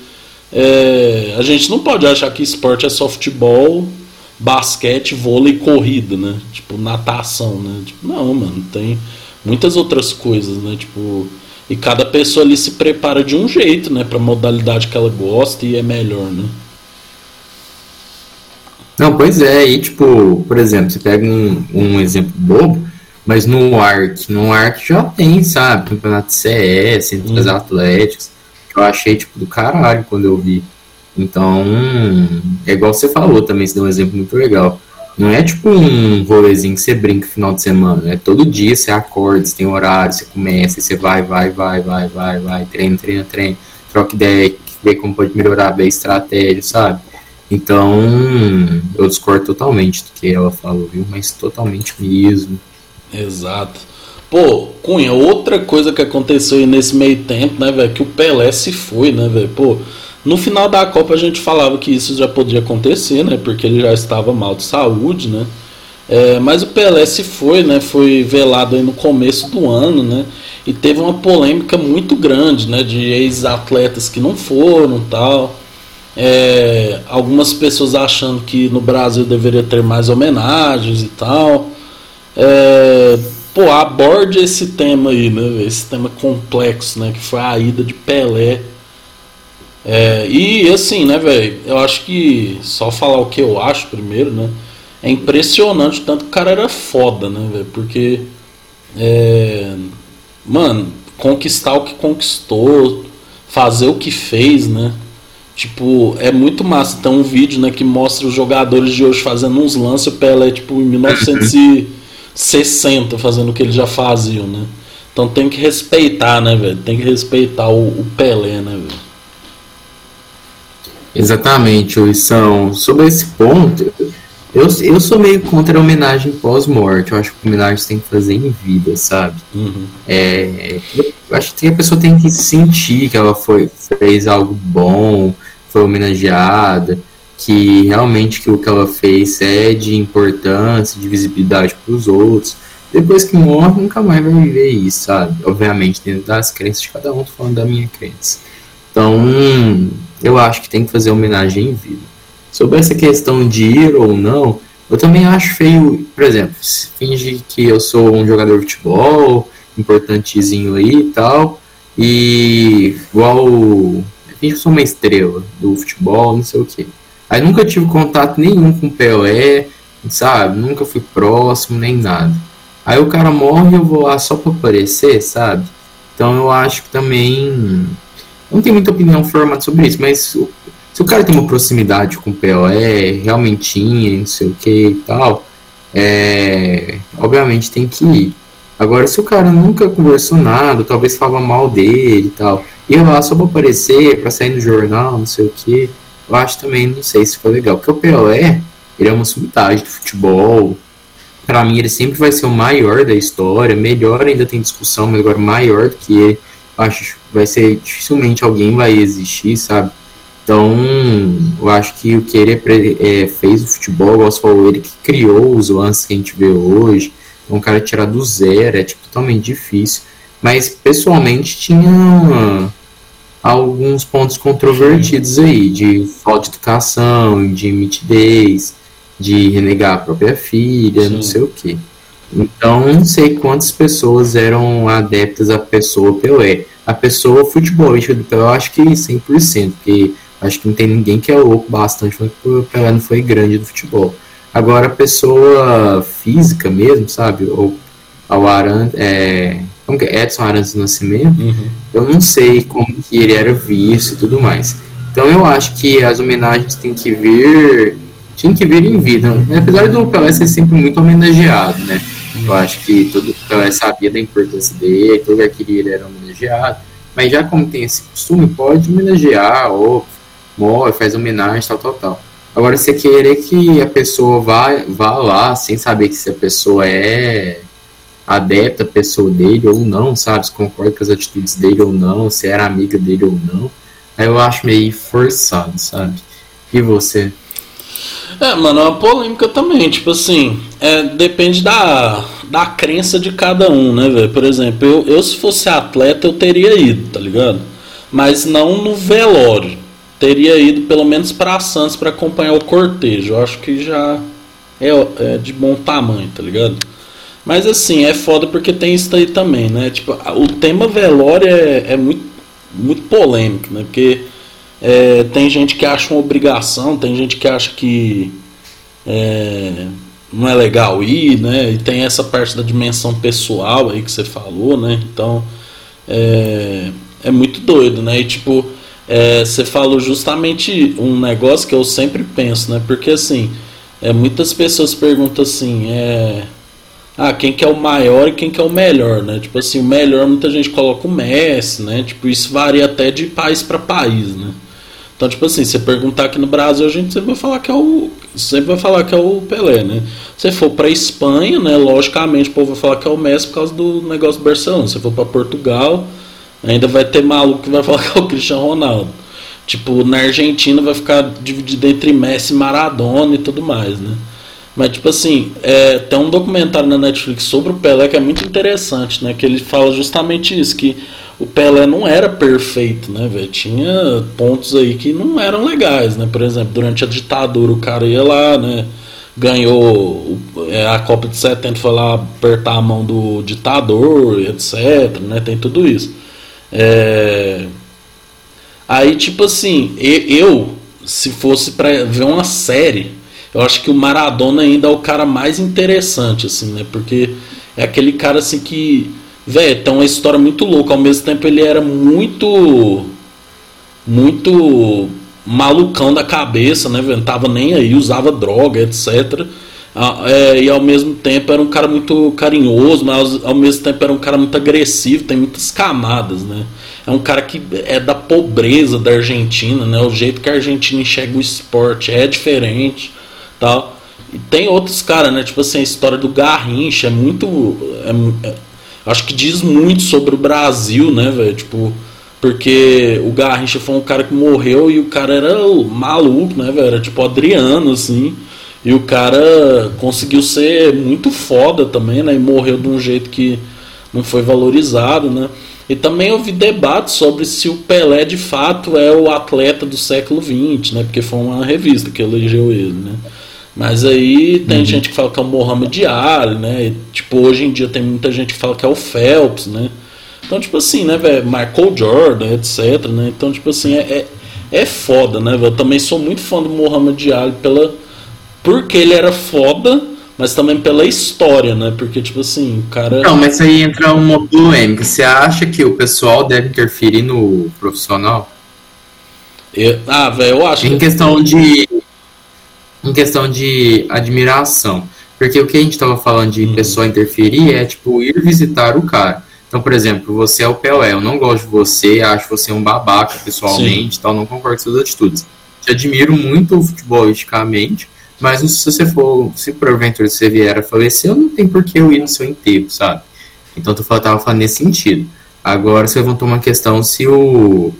é, a gente não pode achar que esporte é só futebol, basquete, vôlei corrida, né? Tipo, natação, né? Tipo, não, mano, tem muitas outras coisas, né? Tipo, e cada pessoa ali se prepara de um jeito, né? Pra modalidade que ela gosta e é melhor, né? Não, pois é, e tipo, por exemplo, você pega um, um exemplo bobo, mas no ARC, no ARC já tem, sabe, campeonato de CS, entre hum. as atléticas, que eu achei, tipo, do caralho quando eu vi. Então, é igual você falou também, você deu um exemplo muito legal. Não é tipo um rolezinho que você brinca no final de semana, é todo dia você acorda, você tem horário, você começa, você vai, vai, vai, vai, vai, vai, treina, treina, treina, troca ideia, vê como pode melhorar a estratégia, sabe? Então, eu discordo totalmente do que ela falou, viu? Mas totalmente mesmo. Exato. Pô, Cunha, outra coisa que aconteceu aí nesse meio tempo, né, velho, que o Pelé se foi, né, velho? Pô, no final da Copa a gente falava que isso já podia acontecer, né? Porque ele já estava mal de saúde, né? É, mas o Pelé se foi, né? Foi velado no começo do ano, né? E teve uma polêmica muito grande, né? De ex-atletas que não foram tal. É, algumas pessoas achando que no Brasil deveria ter mais homenagens e tal. É, pô, aborde esse tema aí, né? Esse tema complexo, né? Que foi a ida de Pelé. É, e assim, né, velho? Eu acho que só falar o que eu acho primeiro, né? É impressionante tanto que o cara era foda, né, velho? Porque, é, mano, conquistar o que conquistou, fazer o que fez, né? Tipo, é muito massa. Tem um vídeo, né, que mostra os jogadores de hoje fazendo uns lances, o Pelé, tipo, em 1960, fazendo o que eles já faziam, né? Então tem que respeitar, né, velho? Tem que respeitar o, o Pelé, né? Exatamente, Luizão. Sobre esse ponto, eu, eu sou meio contra a homenagem pós-morte. Eu acho que homenagem tem que fazer em vida, sabe? Uhum. É, eu acho que a pessoa tem que sentir que ela foi, fez algo bom, foi homenageada, que realmente que o que ela fez é de importância, de visibilidade para os outros. Depois que morre, nunca mais vai viver isso, sabe? Obviamente, dentro das crenças de cada um, tô falando da minha crença. Então, eu acho que tem que fazer homenagem em vida. Sobre essa questão de ir ou não, eu também acho feio, por exemplo, finge que eu sou um jogador de futebol, importantezinho aí e tal, e igual finge que sou uma estrela do futebol, não sei o que. Aí nunca tive contato nenhum com o Pelé, sabe? Nunca fui próximo, nem nada. Aí o cara morre e eu vou lá só pra aparecer, sabe? Então eu acho que também. Não tenho muita opinião formada sobre isso, mas se o cara tem uma proximidade com o Pelé, realmente tinha, não sei o que e tal, é, obviamente tem que ir. Agora, se o cara nunca conversou nada, talvez fala mal dele e tal, e lá só pra aparecer, pra sair no jornal, não sei o que. Eu acho também, não sei se foi legal. Porque o Pelé, ele é uma subidade do futebol. Para mim, ele sempre vai ser o maior da história. Melhor ainda tem discussão, mas agora maior do que ele. Acho que vai ser dificilmente alguém vai existir, sabe? Então, eu acho que o que ele é, é, fez o futebol, igual você falou, ele que criou os lances que a gente vê hoje. Então, um cara tirar do zero é tipo, totalmente difícil. Mas pessoalmente tinha alguns pontos controvertidos aí, de falta de educação, de mitidez, de renegar a própria filha, Sim. não sei o que. Então, não sei quantas pessoas eram adeptas à pessoa Pelé. A pessoa futebolística do Pelé, eu acho que 100%, porque acho que não tem ninguém que é louco bastante, porque o Pelé não foi grande do futebol. Agora, a pessoa física mesmo, sabe? Ou ao Aran, é, como que é? Edson Arantes do Nascimento, uhum. eu não sei como que ele era visto e tudo mais. Então eu acho que as homenagens têm que vir, tinha que vir em vida. Apesar do Pelé ser sempre muito homenageado, né? Eu acho que todo Pelé sabia da importância dele, todo aquele ele era homenageado. Mas já como tem esse costume, pode homenagear, ou morre, faz homenagem, tal, tal, tal. Agora, você querer que a pessoa vá, vá lá sem saber que se a pessoa é adepta pessoa dele ou não, sabe? Se concorda com as atitudes dele ou não, se era amiga dele ou não. Aí eu acho meio forçado, sabe? E você? É, mano, é uma polêmica também. Tipo assim, é, depende da, da crença de cada um, né, velho? Por exemplo, eu, eu se fosse atleta, eu teria ido, tá ligado? Mas não no velório. Teria ido pelo menos para Santos para acompanhar o cortejo. Eu acho que já é, é de bom tamanho, tá ligado? Mas assim, é foda porque tem isso aí também, né? Tipo, o tema velório é, é muito, muito polêmico, né? Porque é, tem gente que acha uma obrigação, tem gente que acha que é, não é legal ir, né? E tem essa parte da dimensão pessoal aí que você falou, né? Então é, é muito doido, né? E tipo, é, você falou justamente um negócio que eu sempre penso, né? Porque assim, é, muitas pessoas perguntam assim, é ah, quem que é o maior e quem que é o melhor, né? Tipo assim, o melhor muita gente coloca o Messi, né? Tipo, isso varia até de país para país, né? Então, tipo assim, você perguntar aqui no Brasil, a gente sempre vai falar que é o sempre vai falar que é o Pelé, né? Se for para Espanha, né, logicamente o povo vai falar que é o Messi por causa do negócio do Barcelona. Se for para Portugal, ainda vai ter maluco que vai falar que é o Cristiano Ronaldo. Tipo, na Argentina vai ficar dividido entre Messi Maradona e tudo mais, né? Mas, tipo assim, é, tem um documentário na Netflix sobre o Pelé que é muito interessante, né? Que ele fala justamente isso, que o Pelé não era perfeito, né, velho? Tinha pontos aí que não eram legais, né? Por exemplo, durante a ditadura o cara ia lá, né? Ganhou é, a Copa de 70, foi lá apertar a mão do ditador, etc, né? Tem tudo isso. É... Aí, tipo assim, eu, se fosse pra ver uma série eu acho que o Maradona ainda é o cara mais interessante, assim, né? Porque é aquele cara assim que. Velho, tem uma história muito louca. Ao mesmo tempo ele era muito. Muito malucão da cabeça, né? Velho? Tava nem aí, usava droga, etc. Ah, é, e ao mesmo tempo era um cara muito carinhoso, mas ao mesmo tempo era um cara muito agressivo, tem muitas camadas, né? É um cara que é da pobreza da Argentina, né? O jeito que a Argentina enxerga o esporte é diferente tal. E tem outros caras, né? Tipo assim, a história do Garrincha é muito. É, é, acho que diz muito sobre o Brasil, né, velho? Tipo, porque o Garrincha foi um cara que morreu e o cara era maluco, né, velho? Era tipo Adriano, assim. E o cara conseguiu ser muito foda também, né? E morreu de um jeito que não foi valorizado, né? E também houve debate sobre se o Pelé de fato é o atleta do século XX, né? Porque foi uma revista que elegeu ele, né? Mas aí tem uhum. gente que fala que é o Mohamed Ali, né? E, tipo, hoje em dia tem muita gente que fala que é o Phelps, né? Então, tipo assim, né, velho? Michael Jordan, etc, né? Então, tipo assim, é, é, é foda, né, velho? Eu também sou muito fã do Mohamed Ali pela... Porque ele era foda, mas também pela história, né? Porque, tipo assim, o cara... Não, mas aí entra uma polêmica. Você acha que o pessoal deve interferir no profissional? Eu... Ah, velho, eu acho... Em questão de em questão de admiração. Porque o que a gente estava falando de pessoa interferir é, tipo, ir visitar o cara. Então, por exemplo, você é o Pelé, eu não gosto de você, acho você um babaca pessoalmente, tal, não concordo com suas atitudes. Te admiro muito futebolisticamente, mas se você for, se porventura você vier a falecer, eu não tem por que eu ir no seu enterro, sabe? Então, eu tava falando nesse sentido. Agora, você levantou uma questão se o,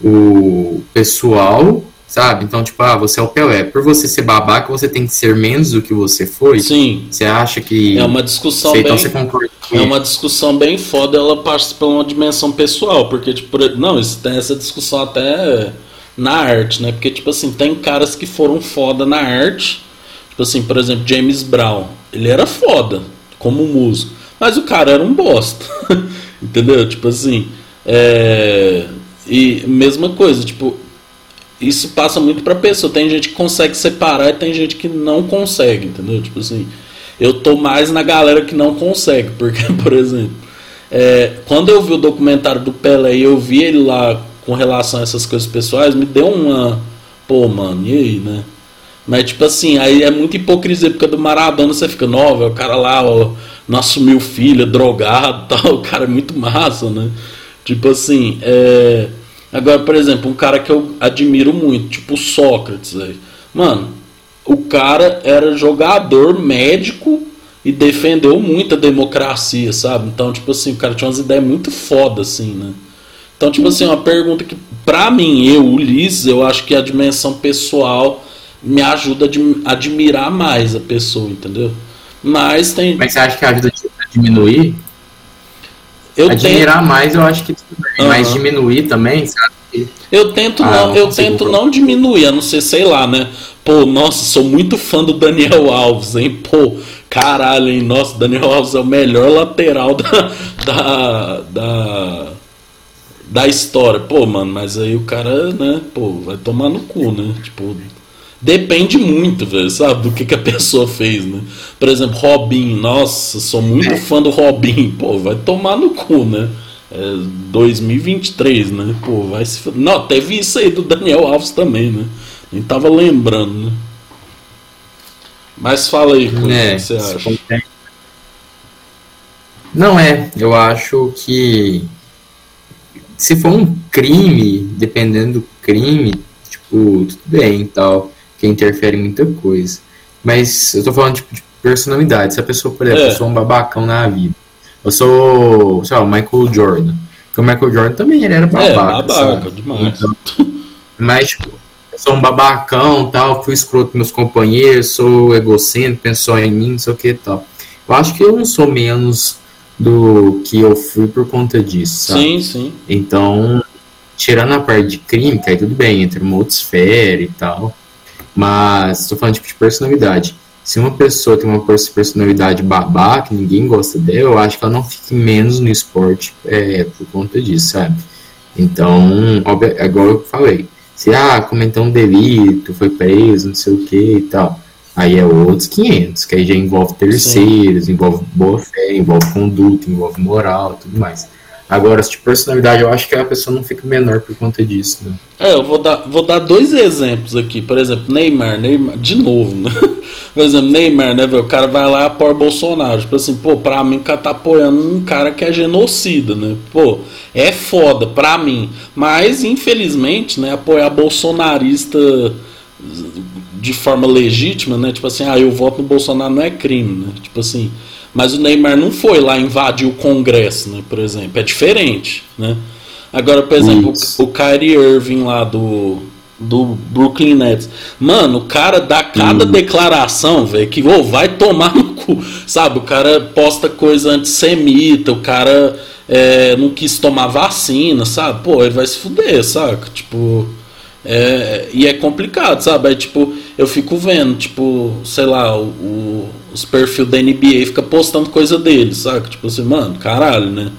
o pessoal Sabe? Então, tipo, ah, você é o Pelé. Por você ser babaca, você tem que ser menos do que você foi? Sim. Você acha que. É uma discussão bem... Então você concorda É uma discussão bem foda, ela passa por uma dimensão pessoal, porque, tipo, não, isso tem essa discussão até na arte, né? Porque, tipo assim, tem caras que foram foda na arte, tipo assim, por exemplo, James Brown, ele era foda como músico, mas o cara era um bosta, entendeu? Tipo assim, é... e mesma coisa, tipo, isso passa muito pra pessoa, tem gente que consegue separar e tem gente que não consegue, entendeu? Tipo assim, eu tô mais na galera que não consegue, porque, por exemplo, é, quando eu vi o documentário do Pelé e eu vi ele lá com relação a essas coisas pessoais, me deu uma. Pô, mano, e aí, né? Mas, tipo assim, aí é muita hipocrisia, porque do Maradona você fica, nova, o cara lá, ó, não assumiu filho, drogado tal, o cara é muito massa, né? Tipo assim, é. Agora, por exemplo, um cara que eu admiro muito, tipo Sócrates, aí. Mano, o cara era jogador, médico e defendeu muito a democracia, sabe? Então, tipo assim, o cara tinha umas ideias muito foda, assim, né? Então, tipo assim, uma pergunta que, pra mim, eu, Ulisses, eu acho que a dimensão pessoal me ajuda a admirar mais a pessoa, entendeu? Mas tem. Mas você acha que ajuda a diminuir? Eu Admirar tento... mais, eu acho que tudo bem, uhum. mas diminuir também, sabe? Eu tento ah, não, eu tento não diminuir, a não ser, sei lá, né? Pô, nossa, sou muito fã do Daniel Alves, hein? Pô, caralho, hein? Nossa, Daniel Alves é o melhor lateral da, da, da, da história. Pô, mano, mas aí o cara, né? Pô, vai tomar no cu, né? Tipo, depende muito, velho, sabe? Do que, que a pessoa fez, né? Por exemplo, Robin, nossa, sou muito fã do Robin. Pô, vai tomar no cu, né? É 2023, né? Pô, vai se. Não, teve isso aí do Daniel Alves também, né? Nem tava lembrando, né? Mas fala aí, o é, que você acha? Não é, eu acho que se for um crime, dependendo do crime, tipo, tudo bem e tal, que interfere em muita coisa. Mas eu tô falando tipo, de personalidade. Se a pessoa, por exemplo, é. eu sou um babacão na vida. Eu sou, sei lá, o Michael Jordan. Porque o Michael Jordan também ele era babaca. É, babaca, demais. Então, mas, tipo, sou um babacão, tal, fui escroto com meus companheiros, sou egocêntrico, pensou em mim, não sei o que e tal. Eu acho que eu não sou menos do que eu fui por conta disso, sabe? Sim, sim. Então, tirando a parte de crime, que aí tudo bem, entra uma outra esfera e tal. Mas estou falando tipo, de personalidade. Se uma pessoa tem uma personalidade babaca, ninguém gosta dela, eu acho que ela não fica menos no esporte é, por conta disso, sabe? Então, óbvio, é igual eu falei, se ah, cometeu um delito, foi preso, não sei o que e tal. Aí é outros 500, que aí já envolve terceiros, Sim. envolve boa fé, envolve conduta, envolve moral tudo mais. Agora, de personalidade, eu acho que a pessoa não fica menor por conta disso, né? É, eu vou dar, vou dar dois exemplos aqui. Por exemplo, Neymar, Neymar, de novo, né? Por exemplo, Neymar, né, velho? O cara vai lá e apoia Bolsonaro. Tipo assim, pô, pra mim o cara tá apoiando um cara que é genocida, né? Pô, é foda, pra mim. Mas, infelizmente, né, apoiar bolsonarista de forma legítima, né? Tipo assim, ah, eu voto no Bolsonaro não é crime, né? Tipo assim. Mas o Neymar não foi lá invadir o Congresso, né, por exemplo. É diferente, né? Agora, por exemplo, o, o Kyrie Irving lá do, do Brooklyn Nets. Mano, o cara dá cada hum. declaração, velho, que oh, vai tomar no cu. Sabe, o cara posta coisa antissemita, o cara é, não quis tomar vacina, sabe? Pô, ele vai se fuder, saca? Tipo. É, e é complicado, sabe? Aí, tipo, eu fico vendo, tipo, sei lá, o, o, os perfis da NBA fica postando coisa dele, sabe? Tipo assim, mano, caralho, né?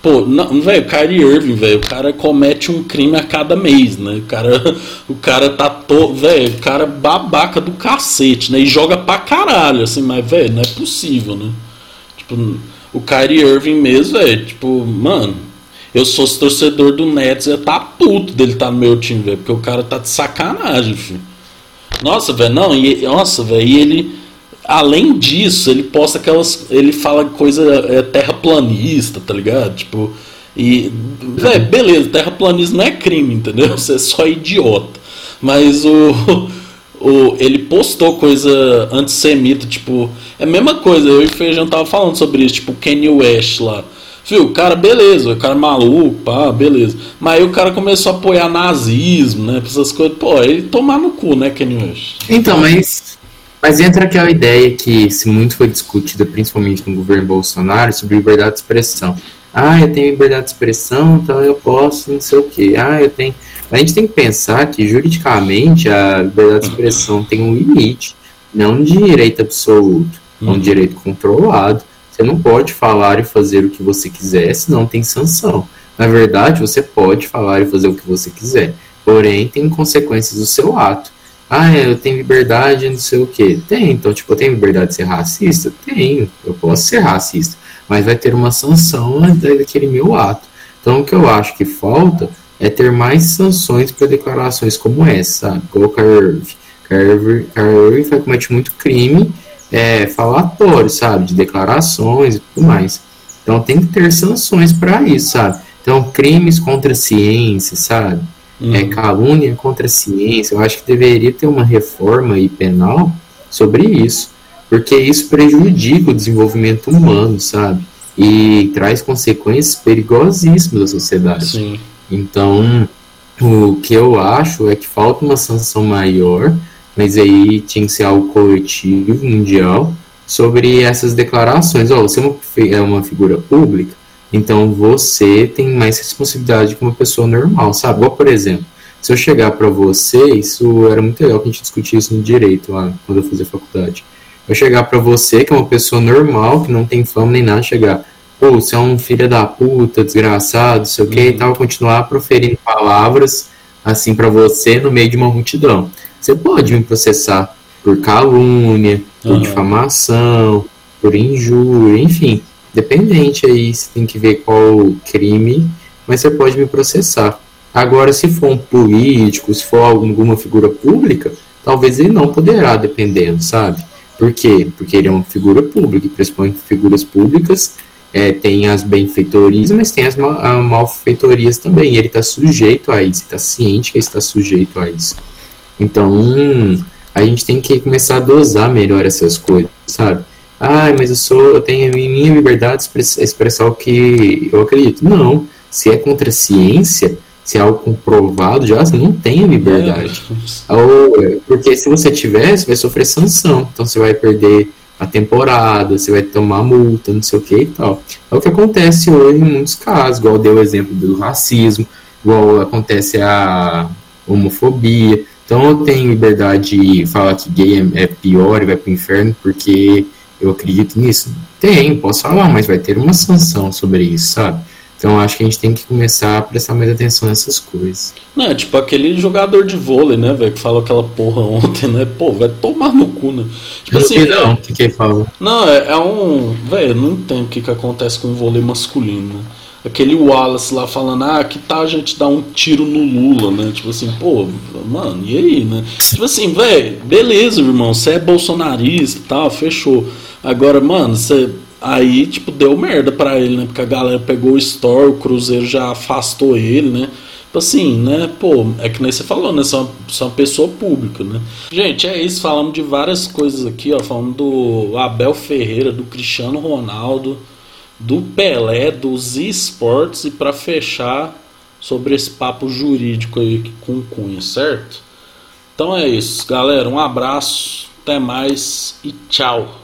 Pô, não, velho, Kyrie Irving, velho, o cara comete um crime a cada mês, né? O cara, o cara tá todo, velho, o cara babaca do cacete, né? E joga pra caralho, assim, mas, velho, não é possível, né? Tipo, o Kyrie Irving mesmo, velho, tipo, mano, eu sou torcedor do Nets, eu tá puto dele tá no meu time, velho. Porque o cara tá de sacanagem, filho. Nossa, velho, não, e, nossa, velho, e ele. Além disso, ele posta aquelas. Ele fala coisa é, terraplanista, tá ligado? Tipo. E. Velho, beleza, terraplanismo não é crime, entendeu? Você é só idiota. Mas o. O, ele postou coisa antissemita, tipo. É a mesma coisa, eu e o Feijão tava falando sobre isso, tipo, Kanye West lá. Viu, o cara, beleza, o cara é maluco, pá, beleza. Mas aí o cara começou a apoiar nazismo, né? Essas coisas. Pô, ele tomar no cu, né, Kenny West? Então, mas. Mas entra aquela ideia que se muito foi discutida, principalmente no governo Bolsonaro, sobre liberdade de expressão. Ah, eu tenho liberdade de expressão, então eu posso não sei o quê. Ah, eu tenho. A gente tem que pensar que juridicamente a liberdade de expressão tem um limite, não um direito absoluto, é um uhum. direito controlado. Você não pode falar e fazer o que você quiser, senão tem sanção. Na verdade, você pode falar e fazer o que você quiser, porém tem consequências do seu ato. Ah, eu tenho liberdade, não sei o que. Tem, então, tipo, eu tenho liberdade de ser racista? Tenho, eu posso ser racista, mas vai ter uma sanção daquele meu ato. Então, o que eu acho que falta é ter mais sanções para declarações como essa, sabe? Igual o Kyrie Irving foi comete muito crime é, falatório, sabe? De declarações e tudo mais. Então tem que ter sanções para isso, sabe? Então, crimes contra a ciência, sabe? É, uhum. É, calúnia contra a ciência. Eu acho que deveria ter uma reforma aí penal sobre isso. Porque isso prejudica o desenvolvimento humano, sabe? E traz consequências perigosíssimas à sociedade. Sim. Então, o que eu acho é que falta uma sanção maior, mas aí tinha que ser algo coletivo, mundial, sobre essas declarações. Oh, você é uma é figura pública, então você tem mais responsabilidade que uma pessoa normal, sabe? Por exemplo, se eu chegar para você, isso era muito legal que a gente discutia isso no direito lá, quando eu fazia faculdade. Eu chegar para você, que é uma pessoa normal, que não tem fama nem nada, chegar, pô, você é um filho da puta, desgraçado, sei o que, e uhum. tal, continuar proferindo palavras assim para você no meio de uma multidão. Você pode me processar por calúnia, por uhum. difamação, por injúria, enfim, dependente aí, você tem que ver qual crime, mas você pode me processar. Agora, se for um político, se for alguma figura pública, talvez ele não poderá, dependendo, sabe? Por quê? Porque ele é uma figura pública, e principalmente figuras públicas é, tem as benfeitorias, mas tem as mal, malfeitorias também. E ele está sujeito a isso, está ciente que está sujeito a isso. Então, a gente tem que começar a dosar melhor essas coisas, sabe? Ah, mas eu sou, eu tenho minha liberdade de expressar o que eu acredito. Não. Se é contra a ciência, se é algo comprovado, já não tem a liberdade. É. Ou, porque se você tiver, você vai sofrer sanção. Então você vai perder a temporada, você vai tomar multa, não sei o que e tal. É o que acontece hoje em muitos casos, igual deu o exemplo do racismo, igual acontece a homofobia. Então eu tenho liberdade de falar que gay é, é pior e vai pro inferno porque eu acredito nisso. Tem, posso falar, mas vai ter uma sanção sobre isso, sabe? Então acho que a gente tem que começar a prestar mais atenção nessas coisas. Não, é tipo aquele jogador de vôlei, né, velho, que falou aquela porra ontem, né? Pô, vai tomar no cu, né? Tipo assim, não, o que, que ele falou? Não, é, é um. Velho, eu não entendo o que, que acontece com o vôlei masculino, né? Aquele Wallace lá falando, ah, que tal a gente dar um tiro no Lula, né? Tipo assim, pô, mano, e aí, né? Tipo assim, velho, beleza, irmão, você é bolsonarista e tal, fechou. Agora, mano, você Aí, tipo, deu merda pra ele, né? Porque a galera pegou o store, o Cruzeiro já afastou ele, né? Tipo assim, né? Pô, é que nem você falou, né? Você é uma, você é uma pessoa pública, né? Gente, é isso. Falamos de várias coisas aqui, ó. Falamos do Abel Ferreira, do Cristiano Ronaldo, do Pelé, dos esportes e para fechar sobre esse papo jurídico aí com Cunha, certo? Então é isso, galera. Um abraço, até mais e tchau.